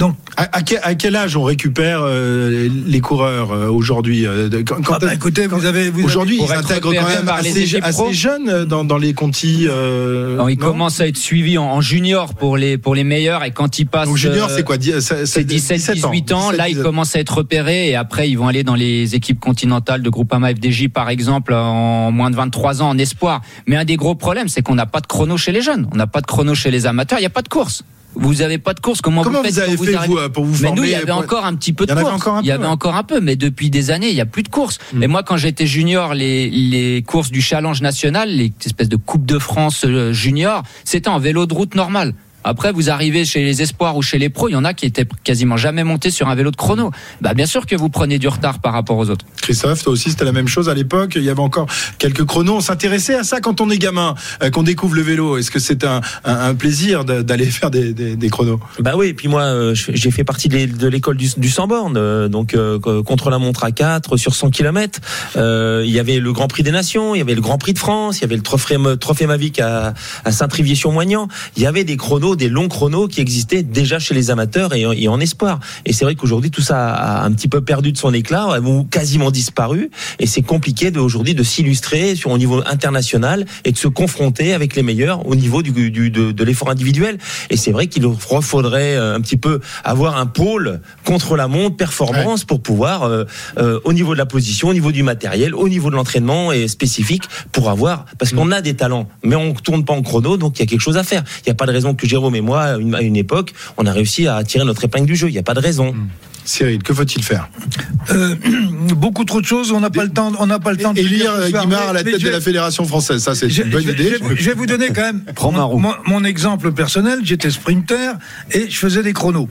Speaker 3: Donc,
Speaker 2: à, à quel, à quel âge on récupère euh, les coureurs euh, aujourd'hui euh, de- quand- quand-
Speaker 3: Ah bah, écoutez, vous avez vous
Speaker 2: Aujourd'hui, ils intègrent quand même assez, jeunes dans, dans les contis. euh,
Speaker 4: Alors, il
Speaker 2: non
Speaker 4: commence à être suivi en, en junior pour les pour les meilleurs et quand il passe
Speaker 2: Donc junior,
Speaker 4: euh,
Speaker 2: c'est quoi c'est-
Speaker 4: c'est 17 18 ans, là ils
Speaker 2: 17.
Speaker 4: commencent à être repérés et après ils vont aller dans les équipes continentales de Groupama FDJ par exemple en moins de 23 ans en espoir. Mais un des gros problèmes c'est qu'on n'a pas de chrono chez les jeunes, on n'a pas de chrono chez les amateurs, il n'y a pas de course. Vous avez pas de course, comment,
Speaker 2: Comment
Speaker 4: vous faites
Speaker 2: vous avez
Speaker 4: quand
Speaker 2: fait, vous, pour vous
Speaker 4: Mais nous, il y
Speaker 2: former,
Speaker 4: avait
Speaker 2: pour-
Speaker 4: encore un petit peu
Speaker 2: Il
Speaker 4: de
Speaker 2: y en avait
Speaker 4: course.
Speaker 2: encore un
Speaker 4: il y avait
Speaker 2: ouais.
Speaker 4: encore un peu, mais depuis des années, il y a plus de course.
Speaker 2: Mm.
Speaker 4: Et moi, quand j'étais junior, les, les courses du Challenge National, les espèces de Coupe de France euh, junior, c'était en vélo de route normal. Après, vous arrivez chez les espoirs ou chez les pros, il y en a qui étaient quasiment jamais montés sur un vélo de chrono. Bah, bien sûr que vous prenez du retard par rapport aux autres.
Speaker 2: Christophe, toi aussi, c'était la même chose à l'époque. Il y avait encore quelques chronos. On s'intéressait à ça quand on est gamin, euh, qu'on découvre le vélo. Est-ce que c'est un, un, un plaisir d'aller faire des, des, des chronos?
Speaker 5: Bah oui, et puis moi, euh, j'ai fait partie de l'é- de l'école du, du 100 bornes, euh, donc euh, co- contre la montre à 4 sur 100 km. Euh, il y avait le Grand Prix des Nations, il y avait le Grand Prix de France, il y avait le Trophée, Trophée Mavic à, à Saint-Trivier-sur-Moignan. Il y avait des chronos, des longs chronos qui existaient déjà chez les amateurs et, en- et en espoir. Et c'est vrai qu'aujourd'hui, tout ça a un petit peu perdu de son éclat ou quasiment disparu. Et c'est compliqué aujourd'hui de s'illustrer sur au niveau international et de se confronter avec les meilleurs au niveau du, du- de, de l'effort individuel. Et c'est vrai qu'il faudrait euh, un petit peu avoir un pôle contre la montre performance pour pouvoir, euh, euh, au niveau de la position, au niveau du matériel, au niveau de l'entraînement et spécifique, pour avoir, parce qu'on a des talents, mais on tourne pas en chrono, donc il y a quelque chose à faire. Il n'y a pas de raison que Jérôme et moi, à une, à une époque, on a réussi à tirer notre épingle du jeu. Il n'y a pas de raison.
Speaker 2: Cyril, que faut-il faire
Speaker 3: euh, beaucoup trop de choses, on n'a pas le temps, on n'a pas le temps de
Speaker 2: Élire. Guimard à la tête
Speaker 3: je-
Speaker 2: de la Fédération française, ça c'est
Speaker 3: Je,
Speaker 2: une bonne
Speaker 3: je-
Speaker 2: idée.
Speaker 3: je vais- je vais vous donner quand même
Speaker 10: Prends ma
Speaker 3: mon,
Speaker 10: roue.
Speaker 3: mon- mon exemple personnel. J'étais sprinter et je faisais des chronos.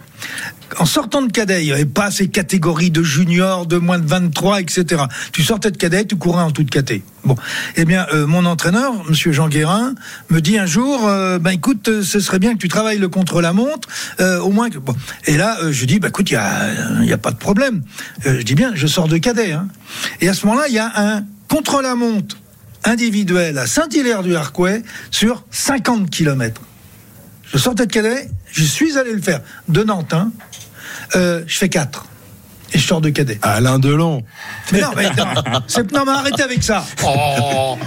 Speaker 3: En sortant de cadet, il n'y avait pas ces catégories de juniors, de moins de 23, etc. Tu sortais de cadet, tu courais en toute caté. Bon, eh bien, euh, mon entraîneur, Monsieur Jean Guérin, me dit un jour, euh, ben écoute, euh, ce serait bien que tu travailles le contre-la-montre, euh, au moins que. Bon. Et là, je dis, bah écoute, il y a, a pas de problème. Je dis bien, je sors de cadet. Hein. Et à ce moment-là, il y a un contre-la-montre individuel à Saint-Hilaire-du-Harcouët sur 50 km. Je sortais de cadet, je suis allé le faire de Nantes. hein. Je fais 4. Et je sors de cadet.
Speaker 2: Alain Delon.
Speaker 3: Mais non, mais, non, c'est- non, mais arrêtez avec ça.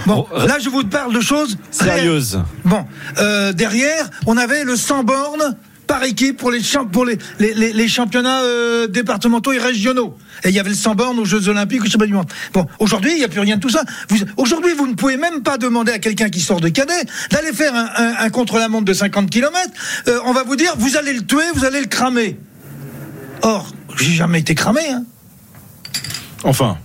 Speaker 3: Bon, là, je vous parle de choses
Speaker 10: Sérieuse.
Speaker 3: Bon, euh, derrière, on avait le 100 bornes par équipe pour les, champ- pour les, les, les- les championnats euh, départementaux et régionaux. Et il y avait le 100 bornes aux Jeux Olympiques, au championnat du monde. Bon, aujourd'hui, il n'y a plus rien de tout ça. Vous- Aujourd'hui, vous ne pouvez même pas demander à quelqu'un qui sort de cadet d'aller faire un, un- un contre-la-montre de 50 km. on va vous dire, vous allez le tuer, vous allez le cramer. Or, j'ai jamais été cramé. Hein.
Speaker 2: Enfin,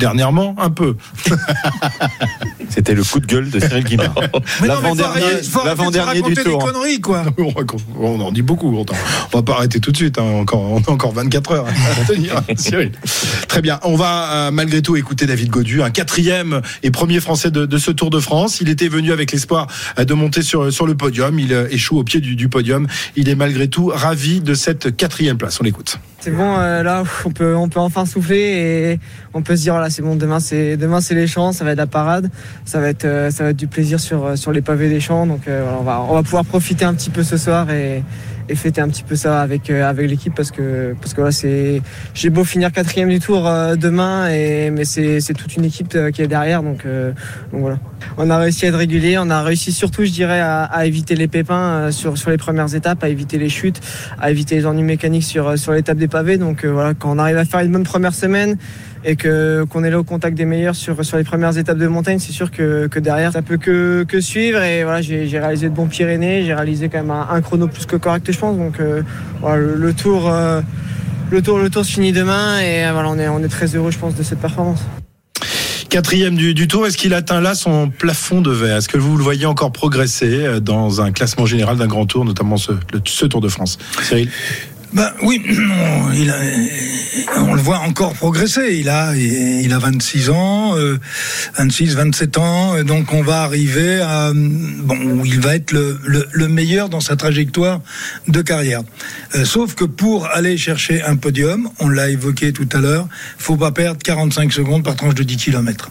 Speaker 2: dernièrement, un peu.
Speaker 10: C'était le coup de gueule de Cyril Guimard. L'avant-dernier du tour.
Speaker 3: des conneries, quoi.
Speaker 2: on, en dit beaucoup. On on va pas arrêter tout de suite. hein. Encore, on a encore 24 heures à tenir. Cyril. Très bien. On va euh, malgré tout écouter David Godu, un quatrième et premier Français de, de ce Tour de France. Il était venu avec l'espoir euh, de monter sur, sur le podium. Il euh, échoue au pied du, du podium. Il est malgré tout ravi de cette quatrième place. On l'écoute.
Speaker 13: C'est bon, euh, là, on peut, on peut enfin souffler et on peut se dire, voilà, c'est bon, demain, c'est, demain, c'est les champs, ça va être la parade, ça va être, euh, ça va être du plaisir sur, euh, sur les pavés des champs. Donc, euh, voilà, on va, on va pouvoir profiter un petit peu ce soir et, et fêter un petit peu ça avec, euh, avec l'équipe parce que, parce que voilà, c'est, j'ai beau finir quatrième du tour euh, demain et, mais c'est, c'est toute une équipe qui est derrière. Donc, donc voilà. On a réussi à être régulier, on a réussi surtout, je dirais, à, éviter les pépins euh, sur, les premières étapes, à éviter les chutes, à éviter les ennuis mécaniques sur, euh, l'étape des pavés. Donc euh, voilà, quand on arrive à faire une bonne première semaine et que qu'on est là au contact des meilleurs sur, les premières étapes de montagne, c'est sûr que, derrière ça peut que, suivre. Et voilà, j'ai réalisé de bons Pyrénées, j'ai réalisé quand même un, chrono plus que correct, je pense. Donc euh, voilà, le, tour. euh, le tour, le tour se finit demain et voilà, on est, on est très heureux, je pense, de cette performance.
Speaker 2: Quatrième du, tour, est-ce qu'il atteint là son plafond de verre? Est-ce que vous le voyez encore progresser euh, dans un classement général d'un grand tour, notamment ce, ce Tour de France? Cyril?
Speaker 3: Ben oui, il a- on le voit encore progresser. Il a, il a 26 ans, euh, 26, 27 ans, et donc on va arriver à bon, il va être le, le, le meilleur dans sa trajectoire de carrière. Euh, sauf que pour aller chercher un podium, on l'a évoqué tout à l'heure, faut pas perdre 45 secondes par tranche de 10 km.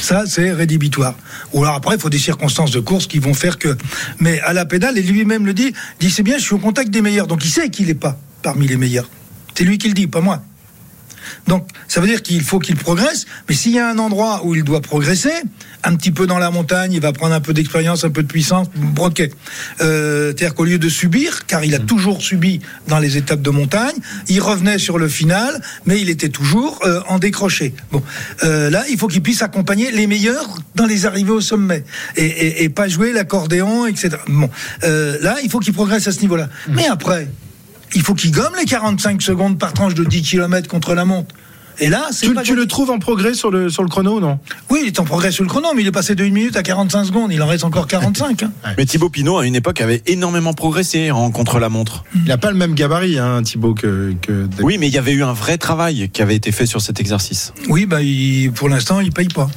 Speaker 3: Ça, c'est rédhibitoire. Ou alors après, il faut des circonstances de course qui vont faire que. Mais à la pédale, et lui-même le dit, dit c'est bien, je suis au contact des meilleurs. Donc il sait qu'il n'est pas parmi les meilleurs. C'est lui qui le dit, pas moi. Donc, ça veut dire qu'il faut qu'il progresse, mais s'il y a un endroit où il doit progresser, un petit peu dans la montagne, il va prendre un peu d'expérience, un peu de puissance, ok. Euh, C'est-à-dire qu'au lieu de subir, car il a toujours subi dans les étapes de montagne, il revenait sur le final, mais il était toujours euh, en décroché. Bon, euh, là, il faut qu'il puisse accompagner les meilleurs dans les arrivées au sommet et, et- et pas jouer l'accordéon, etc. Bon, euh, là, il faut qu'il progresse à ce niveau-là. Mais après, il faut qu'il gomme les 45 secondes par tranche de 10 km contre la montre. Et là,
Speaker 2: Tu,
Speaker 3: pas
Speaker 2: tu le trouves en progrès sur le, sur le chrono ou non?
Speaker 3: Oui, il est en progrès sur le chrono, mais il est passé de 1 minute à 45 secondes. Il en reste encore 45. hein.
Speaker 10: Mais Thibaut Pinot, à une époque, avait énormément progressé en contre-la-montre.
Speaker 2: Il n'a pas le même gabarit, hein, Thibaut, que, que
Speaker 10: Oui, mais il y avait eu un vrai travail qui avait été fait sur cet exercice.
Speaker 3: Oui, bah, il- pour l'instant, il paye pas.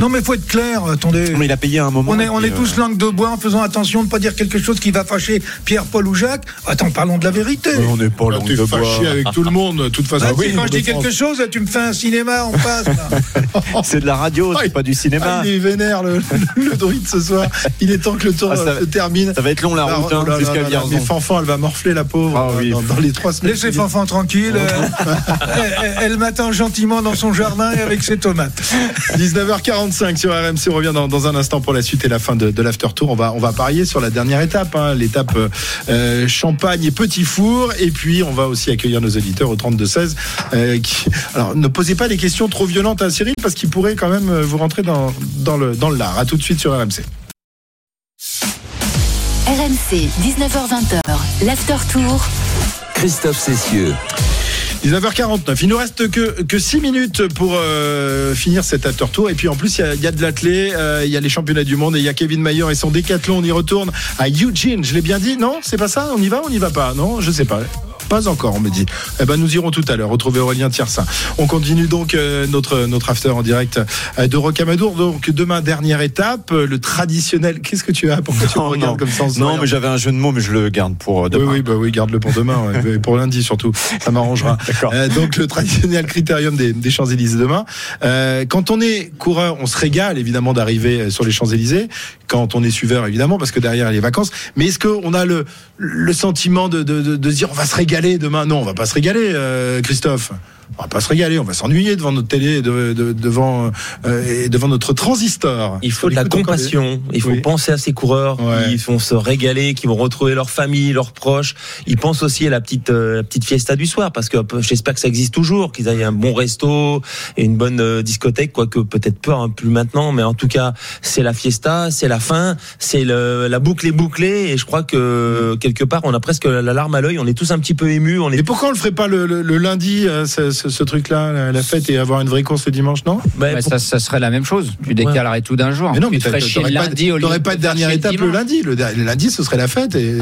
Speaker 3: Non, mais faut être clair. Attendez.
Speaker 10: Mais il a payé à un moment.
Speaker 3: On est, on tous langue de bois en faisant attention de ne pas dire quelque chose qui va fâcher Pierre, Paul ou Jacques. Attends, parlons de la vérité.
Speaker 10: euh, On n'est pas langue de
Speaker 2: fâché
Speaker 10: bois.
Speaker 2: avec tout le monde, de toute façon.
Speaker 3: Ah oui, quand je dis
Speaker 2: Tour de
Speaker 3: tu me fais un cinéma en face. là.
Speaker 10: C'est de la radio, c'est pas du cinéma.
Speaker 2: Ah, il est vénère, le, le druide ce soir. Il est temps que le tour
Speaker 10: Ah, ça
Speaker 2: euh, se termine.
Speaker 10: Ça va être long la route,
Speaker 2: oh
Speaker 10: hein, jusqu'à Vierzon.
Speaker 2: Mais Fanfan, elle va morfler la pauvre
Speaker 10: Ah oui.
Speaker 2: dans, dans les trois semaines.
Speaker 3: Laissez Fanfan tranquille. euh, elle, m'attend gentiment dans son jardin et avec ses tomates.
Speaker 2: 19h45 sur RMC. On revient dans, dans un instant pour la suite et la fin de, de l'after tour. On va, on va parier sur la dernière étape, hein, l'étape euh, euh, Champagne et Petit Four. Et puis, on va aussi accueillir nos auditeurs au 32-16. euh, qui... Alors, ne posez pas des questions trop violentes à Cyril parce qu'il pourrait quand même euh, vous rentrer dans, dans, le, dans le lard. À tout de suite sur RMC.
Speaker 11: RMC, 19h20h, l'after tour.
Speaker 1: Christophe Cessieux.
Speaker 2: 19h49. Il nous reste que, que 6 minutes pour euh, finir cet after tour. Et puis en plus, il y a, il y a de l'athlé, euh, il y a les championnats du monde et il y a Kevin Mayer et son décathlon. On y retourne à Eugene. Je l'ai bien dit Non? C'est pas ça? On y va On n'y va pas? Non? Je sais pas. Pas encore, on me dit. Eh ben, nous irons tout à l'heure retrouver Aurélien Tiersin. On continue donc euh, notre notre after en direct euh, de Rocamadour. Donc demain dernière étape, euh, le traditionnel. Qu'est-ce que tu as? Pourquoi tu me
Speaker 10: Non,
Speaker 2: regardes
Speaker 10: non.
Speaker 2: comme ça en
Speaker 10: Non, mais j'avais un jeu de mots, mais je le garde pour euh,
Speaker 2: oui,
Speaker 10: demain.
Speaker 2: oui, bah oui, garde-le pour demain, ouais, et pour lundi surtout. Ça m'arrangera. Euh, donc le traditionnel critérium des, des Champs-Élysées demain. Euh, quand on est coureur, on se régale évidemment d'arriver sur les Champs-Élysées. Quand on est suiveur, évidemment, parce que derrière il y a les vacances. Mais est-ce qu'on a le, le sentiment de, de, de, de dire on va se régaler demain Non, on va pas se régaler, euh, Christophe. On va pas se régaler, on va s'ennuyer devant notre télé, de- de- devant euh, et devant notre transistor.
Speaker 5: Il faut de la compassion. Il faut
Speaker 2: Oui.
Speaker 5: penser à ces coureurs qui vont se régaler, qui vont retrouver leur famille, leurs proches. Ils pensent aussi à la petite, euh, la petite fiesta du soir, parce que j'espère que ça existe toujours, qu'ils aient un bon resto et une bonne euh, discothèque, quoique peut-être pas hein, plus maintenant, mais en tout cas, c'est la fiesta, c'est la fin, c'est le- la boucle est bouclée, et je crois que quelque part, on a presque la larme à l'œil. On est tous un petit peu émus. On est
Speaker 2: Et pourquoi on le ferait pas le, le- le lundi, euh, ce, truc-là, la, la fête, et avoir une vraie course le dimanche, non
Speaker 4: Ouais, ça, ça serait la même chose. Tu décalerais tout d'un jour.
Speaker 2: Mais non,
Speaker 4: tu
Speaker 2: mais t'aurais
Speaker 4: le
Speaker 2: pas,
Speaker 4: lundi au lieu
Speaker 2: t'aurais
Speaker 4: de
Speaker 2: pas de dernière étape le lundi. Le, lundi, ce serait la fête. Et...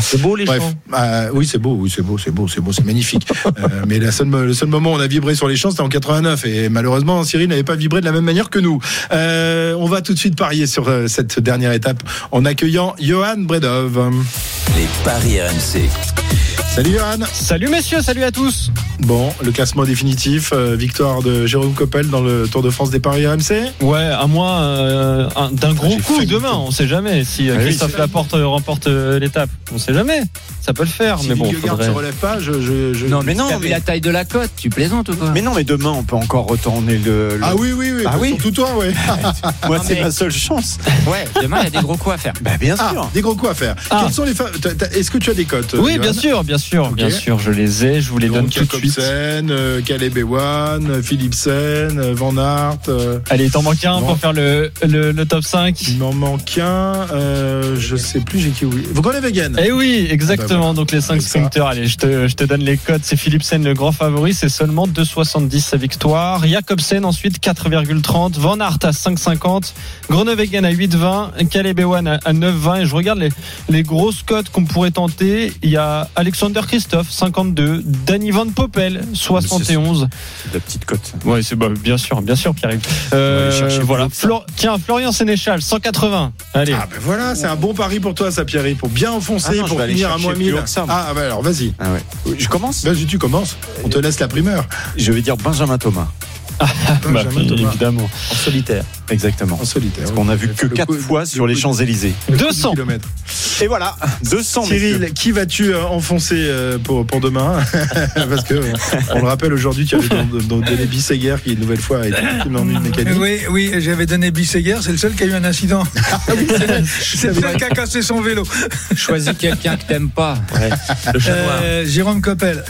Speaker 5: c'est beau les
Speaker 2: Bref,
Speaker 5: champs.
Speaker 2: euh, oui, c'est beau, oui, c'est beau, c'est beau, c'est beau, c'est magnifique. Euh, mais la seule, le seul moment où on a vibré sur les champs, c'était en 89. Et malheureusement, Cyril n'avait pas vibré de la même manière que nous. Euh, on va tout de suite parier sur euh, cette dernière étape en accueillant Johan Bredov.
Speaker 1: Les paris RMC.
Speaker 2: Salut Johan.
Speaker 14: Salut messieurs, salut à tous.
Speaker 2: Bon, le classement définitif, euh, victoire de Jérôme Coppel dans le Tour de France des paris RMC.
Speaker 14: Ouais, à moins euh, un- d'un gros coup demain, on sait jamais si euh,
Speaker 2: Ah
Speaker 14: Christophe Laporte euh, remporte l'étape. On sait jamais, ça peut le faire,
Speaker 2: Si
Speaker 14: mais bon,
Speaker 2: Vingegaard
Speaker 14: faudrait.
Speaker 2: se relève pas, je, je, je-
Speaker 4: Non, mais
Speaker 10: non,
Speaker 4: non, mais la taille de la côte, tu plaisantes ou quoi?
Speaker 10: Mais non, mais demain, on peut encore retourner le. le-
Speaker 2: Ah oui, oui, oui.
Speaker 10: Ah oui.
Speaker 2: Surtout toi, ouais.
Speaker 10: Moi, c'est
Speaker 4: mais-
Speaker 10: ma seule chance.
Speaker 4: Ouais, demain il y a des gros coups à faire.
Speaker 10: Bah, bien
Speaker 2: Ah,
Speaker 10: sûr.
Speaker 2: des gros coups à faire.
Speaker 14: Ah.
Speaker 2: Fa- Est-ce que tu as des cotes
Speaker 14: Oui,
Speaker 2: Johan?
Speaker 14: bien sûr, bien bien sûr, bien sûr, je les ai, je vous les donne tout de suite.
Speaker 2: Jacobsen, euh, Caleb Ewan, euh, Philipsen, euh, Van Aert. euh,
Speaker 14: Allez, il t'en manque un pour faire le, le, le top 5.
Speaker 2: il m'en manque un. euh, je sais plus, j'ai qui oublié. Vous connaissez Vegan
Speaker 14: Eh oui, exactement.
Speaker 2: Ah bah
Speaker 14: Donc les 5
Speaker 2: Avec ça.
Speaker 14: sprinters, allez, je te, je te donne les codes. C'est Philipsen le grand favori, c'est seulement 2,70 sa victoire. Jacobsen ensuite 4,30. Van Aert à 5,50. Groenewegen à 8,20. Caleb Ewan à à 9,20. Et je regarde les, les grosses cotes qu'on pourrait tenter. Il y a Alexander Christophe 52. Danny Van Poppel 71.
Speaker 10: C'est de la petite cote.
Speaker 14: Ouais, c'est bah, bien sûr, bien sûr, Pierre.
Speaker 10: Chercher
Speaker 14: voilà. Flor- Tiens, Florian Sénéchal 180. Allez.
Speaker 2: Ah ben voilà, c'est un bon pari pour toi, ça Pierre, pour bien enfoncer,
Speaker 10: Ah non,
Speaker 2: pour finir à moins
Speaker 10: plus
Speaker 2: 1000.
Speaker 10: haut que ça, moi.
Speaker 2: Ah bah alors vas-y.
Speaker 10: Ah ouais. Je commence?
Speaker 2: Vas-y, tu commences. On te laisse la primeur.
Speaker 10: Je vais dire Benjamin Thomas.
Speaker 14: Bah,
Speaker 2: Benjamin Thomas.
Speaker 14: évidemment.
Speaker 5: En solitaire.
Speaker 10: Exactement.
Speaker 2: En solitaire.
Speaker 10: Parce qu'on a vu que
Speaker 2: fait le
Speaker 10: 4
Speaker 2: coup-
Speaker 10: fois sur
Speaker 2: le
Speaker 10: les Champs-Élysées.
Speaker 2: le coup du
Speaker 14: 200.
Speaker 2: kilomètre.
Speaker 10: Et voilà, 200
Speaker 2: Cyril,
Speaker 10: messieurs.
Speaker 2: qui vas-tu euh, enfoncer euh, pour, pour demain Parce que, euh, on le rappelle aujourd'hui, tu avais don- don- donné Bisseguer qui, une nouvelle fois, a été victime ennui mécanique.
Speaker 3: Oui, oui, j'avais donné Bisseguer, c'est le seul qui a eu un incident. c'est le seul qui a cassé son vélo.
Speaker 4: Choisis quelqu'un que t'aimes pas.
Speaker 5: Le.
Speaker 3: Euh, Jérôme Coppel.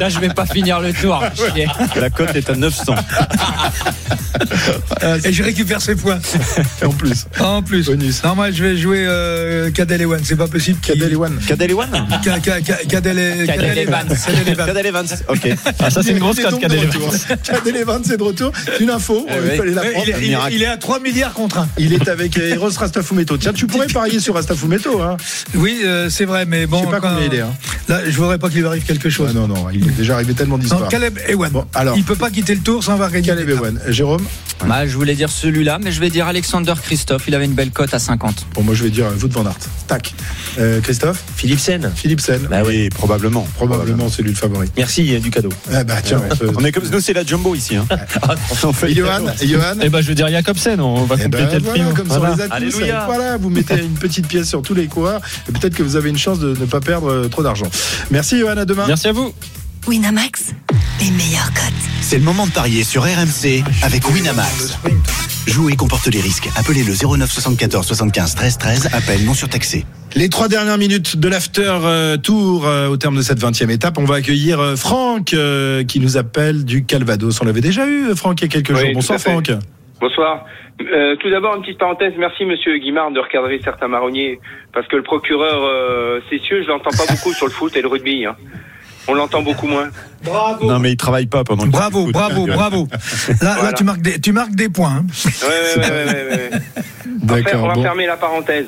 Speaker 4: Là, je vais pas finir le tour. Chier.
Speaker 10: La cote est à 900.
Speaker 3: Et je récupère ses points.
Speaker 2: En plus,
Speaker 3: En plus.
Speaker 2: bonus.
Speaker 3: Non, moi je vais jouer euh, Cadel Ewan, c'est pas possible.
Speaker 2: Cadel Ewan.
Speaker 10: Cadel Ewan
Speaker 3: Ca- ca- ca- Cadel E-
Speaker 4: Cadel Evans.
Speaker 3: Cadel Evans.
Speaker 10: Cadel Evans. Ok.
Speaker 14: Ah, ça, c'est une grosse cote, Cadel
Speaker 2: retour. Cadel Evans, c'est de retour. Une info,
Speaker 10: Eh
Speaker 2: il
Speaker 10: oui.
Speaker 2: fallait la
Speaker 3: Ouais,
Speaker 2: prendre.
Speaker 3: il, est, il est-
Speaker 10: miracle.
Speaker 3: il est à 3 milliards contre 1.
Speaker 2: Il est avec Eros Rastafumeto. Tiens, tu pourrais parier sur Rastafumeto. Hein.
Speaker 3: Oui, euh, c'est vrai, mais bon.
Speaker 2: Je sais pas
Speaker 3: quand-
Speaker 2: combien il est. Hein.
Speaker 3: Là, je voudrais pas qu'il lui arrive quelque chose.
Speaker 2: Ah non, non, il est déjà arrivé tellement d'histoires.
Speaker 3: Caleb Ewan.
Speaker 2: Bon, alors.
Speaker 3: Il peut pas quitter le tour sans avoir gagné.
Speaker 2: Caleb. Ewan. Jérôme
Speaker 4: Bah, je voulais dire celui-là, mais je vais dire Alexander Christophe. Il avait une belle cote à 50.
Speaker 2: Bon, moi je vais dire euh, Wout van Aert. Tac. Euh, Christophe
Speaker 5: Philipsen.
Speaker 2: Philipsen
Speaker 5: Bah oui.
Speaker 10: Oui, probablement.
Speaker 2: Probablement c'est lui le favori.
Speaker 5: Merci, il y a du cadeau.
Speaker 2: Ah bah tiens, on se-
Speaker 10: On est comme nous, c'est la jumbo ici. Hein. On fait-
Speaker 2: Johan, Johan
Speaker 14: Eh ben, je veux dire Jacobsen, on va
Speaker 2: Eh
Speaker 14: compléter
Speaker 2: ben
Speaker 14: le
Speaker 2: voilà,
Speaker 14: prix.
Speaker 2: comme ça on
Speaker 14: Voilà.
Speaker 2: les a tous.
Speaker 5: Alléluia.
Speaker 2: Voilà, vous mettez une petite pièce sur tous les coureurs et peut-être que vous avez une chance de ne pas perdre euh, trop d'argent. Merci Johan, à demain.
Speaker 14: Merci à vous.
Speaker 11: Winamax, les meilleures cotes.
Speaker 15: C'est le moment de parier sur RMC avec Winamax. Jouer comporte les risques. Appelez le 09 74 75 13 13. Appel non surtaxé.
Speaker 2: Les trois dernières minutes de l'after euh, tour euh, au terme de cette 20e étape, on va accueillir euh, Franck euh, qui nous appelle du Calvados. On l'avait déjà eu, Franck, il y a quelques
Speaker 16: Oui,
Speaker 2: jours. Bonsoir. Franck.
Speaker 16: Bonsoir. Euh, tout d'abord, une petite parenthèse. Merci, monsieur Guimard, de recadrer certains marronniers. Parce que le procureur euh, Cessieux, je l'entends pas beaucoup sur le foot et le rugby. hein. On l'entend beaucoup moins.
Speaker 3: Bravo.
Speaker 10: Non, mais il travaille pas pendant que
Speaker 3: Bravo,
Speaker 10: tu
Speaker 3: bravo,
Speaker 10: écoutes.
Speaker 3: bravo. Là,
Speaker 16: Voilà.
Speaker 3: là tu, marques des, tu marques des points. hein.
Speaker 16: Ouais, ouais, ouais, ouais, ouais, ouais. On va,
Speaker 2: bon.
Speaker 16: fermer la parenthèse.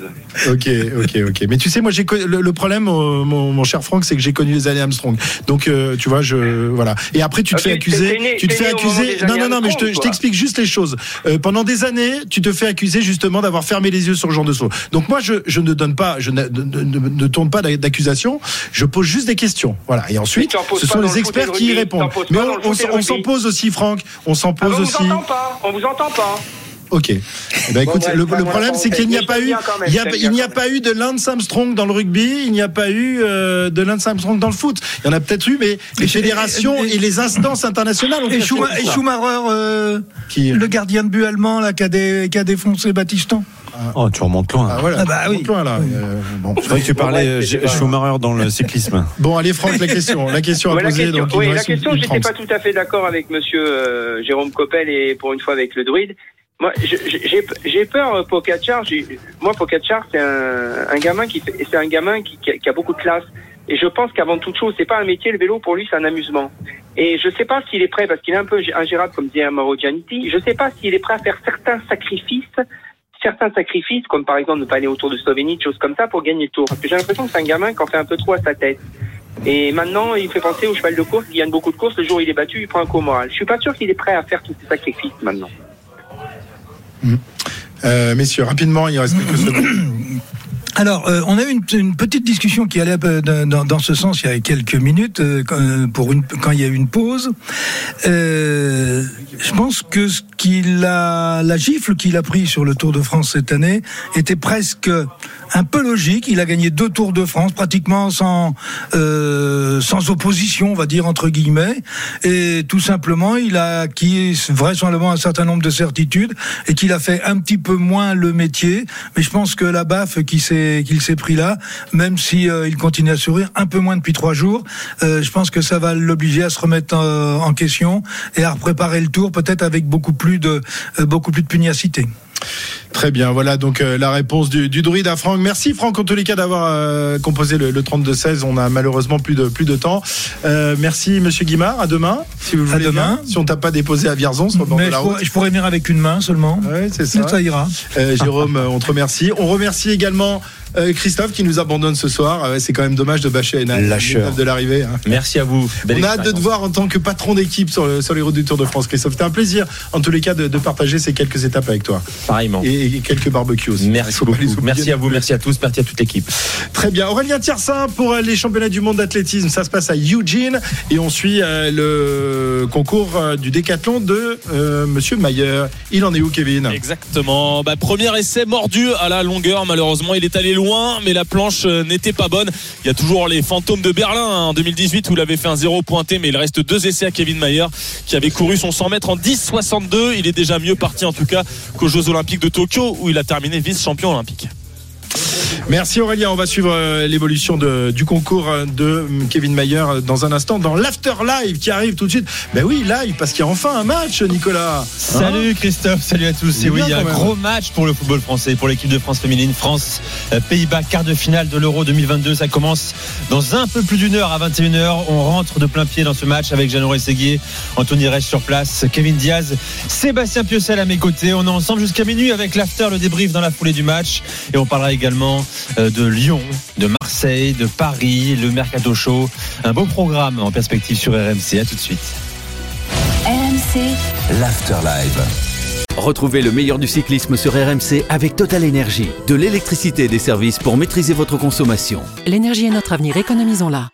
Speaker 2: Ok, ok, ok. Mais tu sais, moi, j'ai connu- le, le problème, mon, mon cher Franck, c'est que j'ai connu les années Armstrong. Donc, euh, tu vois, je voilà. Et après, tu te fais accuser.
Speaker 16: né-
Speaker 2: tu te fais accuser. Non, non, non, mais je te- t'explique juste les choses. Euh, pendant des années, tu te fais accuser justement d'avoir fermé les yeux sur le genre de saut. Donc moi, je, je ne donne pas, je ne, ne- ne- ne tourne pas d'accusation. Je pose juste des questions. Voilà. Et ensuite, Ce sont les experts
Speaker 16: le
Speaker 2: qui y répondent. Mais on, s'en pose aussi, Franck. On s'en
Speaker 16: Ah,
Speaker 2: pose
Speaker 16: on vous
Speaker 2: aussi.
Speaker 16: entend pas. On vous entend pas.
Speaker 2: Ok. Eh ben, écoute, le, problème, c'est qu'il n'y a
Speaker 16: parenthèse.
Speaker 2: pas
Speaker 16: Mais
Speaker 2: eu,
Speaker 16: même,
Speaker 2: il a- n'y a pas eu de Lance Armstrong dans le rugby, il n'y a pas eu euh, de Lance Armstrong dans le foot. Il y en a peut-être eu, mais les
Speaker 3: Et-
Speaker 2: fédérations
Speaker 3: et-
Speaker 2: et, les instances internationales ont
Speaker 3: Et, Schuma-. Schumacher, euh,
Speaker 2: Qui
Speaker 3: le gardien de but allemand là, qui, a dé- qui a défoncé Battiston?
Speaker 10: Oh, tu remontes loin.
Speaker 2: Ah, voilà,
Speaker 3: Ah bah oui.
Speaker 2: loin, là. Euh, bon.
Speaker 10: C'est vrai que tu parlais euh, Schumacher dans le cyclisme.
Speaker 2: Bon, allez Franck, la question, la question à
Speaker 16: Ouais, la
Speaker 2: poser.
Speaker 16: question,
Speaker 2: donc, il
Speaker 16: oui, la question, j'étais pas tout à fait d'accord avec monsieur euh, Jérôme Coppel et pour une fois avec le druide. Moi, je- je- j'ai peur, euh, Pogacar. j'ai- Moi, Pogacar, c'est un, un gamin qui, c'est un gamin qui, qui a, qui a beaucoup de classe. Et je pense qu'avant toute chose, c'est pas un métier. Le vélo, pour lui, c'est un amusement. Et je sais pas s'il est prêt, parce qu'il est un peu ingérable, comme disait Mauro Giannitti. Je sais pas s'il est prêt à faire certains sacrifices, certains sacrifices, comme par exemple ne pas aller autour de Slovénie, des choses comme ça, pour gagner le tour. Parce que j'ai l'impression que c'est un gamin qui en fait un peu trop à sa tête. Et maintenant, il fait penser au cheval de course, il gagne beaucoup de courses. Le jour où il est battu, il prend un coup au moral. Je suis pas sûr qu'il est prêt à faire tous ces sacrifices maintenant.
Speaker 2: Euh, messieurs, rapidement, il reste quelques secondes.
Speaker 3: Alors, euh, on a eu une, petite discussion qui allait dans, ce sens il y a quelques minutes, euh, quand, euh, quand il y a eu une pause. Je pense que ce qu'il a, la gifle qu'il a pris sur le Tour de France cette année était presque un peu logique. Il a gagné deux Tours de France pratiquement sans euh, sans opposition, on va dire entre guillemets, et tout simplement il a acquis vraisemblablement un certain nombre de certitudes et qu'il a fait un petit peu moins le métier. Mais je pense que la baffe qui s'est qu'il s'est pris là, même si euh, il continue à sourire un peu moins depuis trois jours. Euh, je pense que ça va l'obliger à se remettre euh, en question et à préparer le tour, peut-être avec beaucoup plus de beaucoup plus de pugnacité.
Speaker 2: Très bien, voilà donc euh, la réponse du, du druide à Franck. Merci Franck en tous les cas d'avoir euh, composé le, le 32-16. On a malheureusement plus de plus de temps. Euh, merci Monsieur Guimard. À demain, si vous le
Speaker 3: À
Speaker 2: voulez
Speaker 3: demain.
Speaker 2: bien. Si on t'a pas déposé à Vierzon sur le bord
Speaker 3: je
Speaker 2: route.
Speaker 3: pourrais, je pourrais venir avec une main seulement.
Speaker 2: Ouais, c'est ça.
Speaker 3: Ça ira.
Speaker 2: Jérôme, on te remercie. On remercie également euh, Christophe qui nous abandonne ce soir. Ah c'est quand même dommage de bâcher une de l'arrivée. hein.
Speaker 17: Merci à vous. Belle
Speaker 2: On a hâte de te voir en tant que patron d'équipe sur, le- sur les routes du Tour de France, Christophe. C'était un plaisir, en tous les cas, de, de partager ces quelques étapes avec toi.
Speaker 17: Pareillement.
Speaker 2: Et, et quelques barbecues aussi.
Speaker 17: Merci beaucoup. Merci à vous, merci à tous, merci à toute l'équipe.
Speaker 2: Très bien. Aurélien Tiersin pour euh, les championnats du monde d'athlétisme. Ça se passe à Eugene. Et on suit euh, le concours du décathlon de euh, Monsieur Mayer. Il en est où, Kevin?
Speaker 7: Exactement. Bah, premier essai mordu à la longueur. Malheureusement, il est allé loin, mais la planche euh, n'était pas bonne. Il y a toujours les fantômes de Berlin hein, en 2018 où il avait fait un zéro pointé, mais il reste deux essais à Kevin Mayer qui avait couru son 100 mètres en 10,62. Il est déjà mieux parti en tout cas qu'aux Jeux Olympiques de Tokyo où il a terminé vice-champion olympique.
Speaker 2: Merci Aurélien. On va suivre euh, l'évolution du concours euh, de hum, Kevin Mayer euh, dans un instant dans l'After Live qui arrive tout de suite. Ben oui, live parce qu'il y a enfin un match, Nicolas. Hein
Speaker 17: Salut Christophe, salut à tous. Et oui, il y a un
Speaker 2: même.
Speaker 17: gros match pour le football français, pour l'équipe de France féminine. France, Pays-Bas, quart de finale de l'Euro 2022. Ça commence dans un peu plus d'une heure à 21h. On rentre de plein pied dans ce match avec Jeannot Rességuier, Anthony Reich sur place, Kevin Diaz, Sébastien Piocel à mes côtés. On est ensemble jusqu'à minuit avec l'after, le débrief dans la foulée du match. Et on parlera également euh, de Lyon, de Marseille, de Paris, le Mercato Show. Un beau programme en perspective sur RMC. À tout de suite.
Speaker 11: RMC,
Speaker 18: L'Afterlife.
Speaker 1: Retrouvez le meilleur du cyclisme sur RMC avec Total Énergie. De l'électricité et des services pour maîtriser votre consommation.
Speaker 19: L'énergie est notre avenir, économisons-la.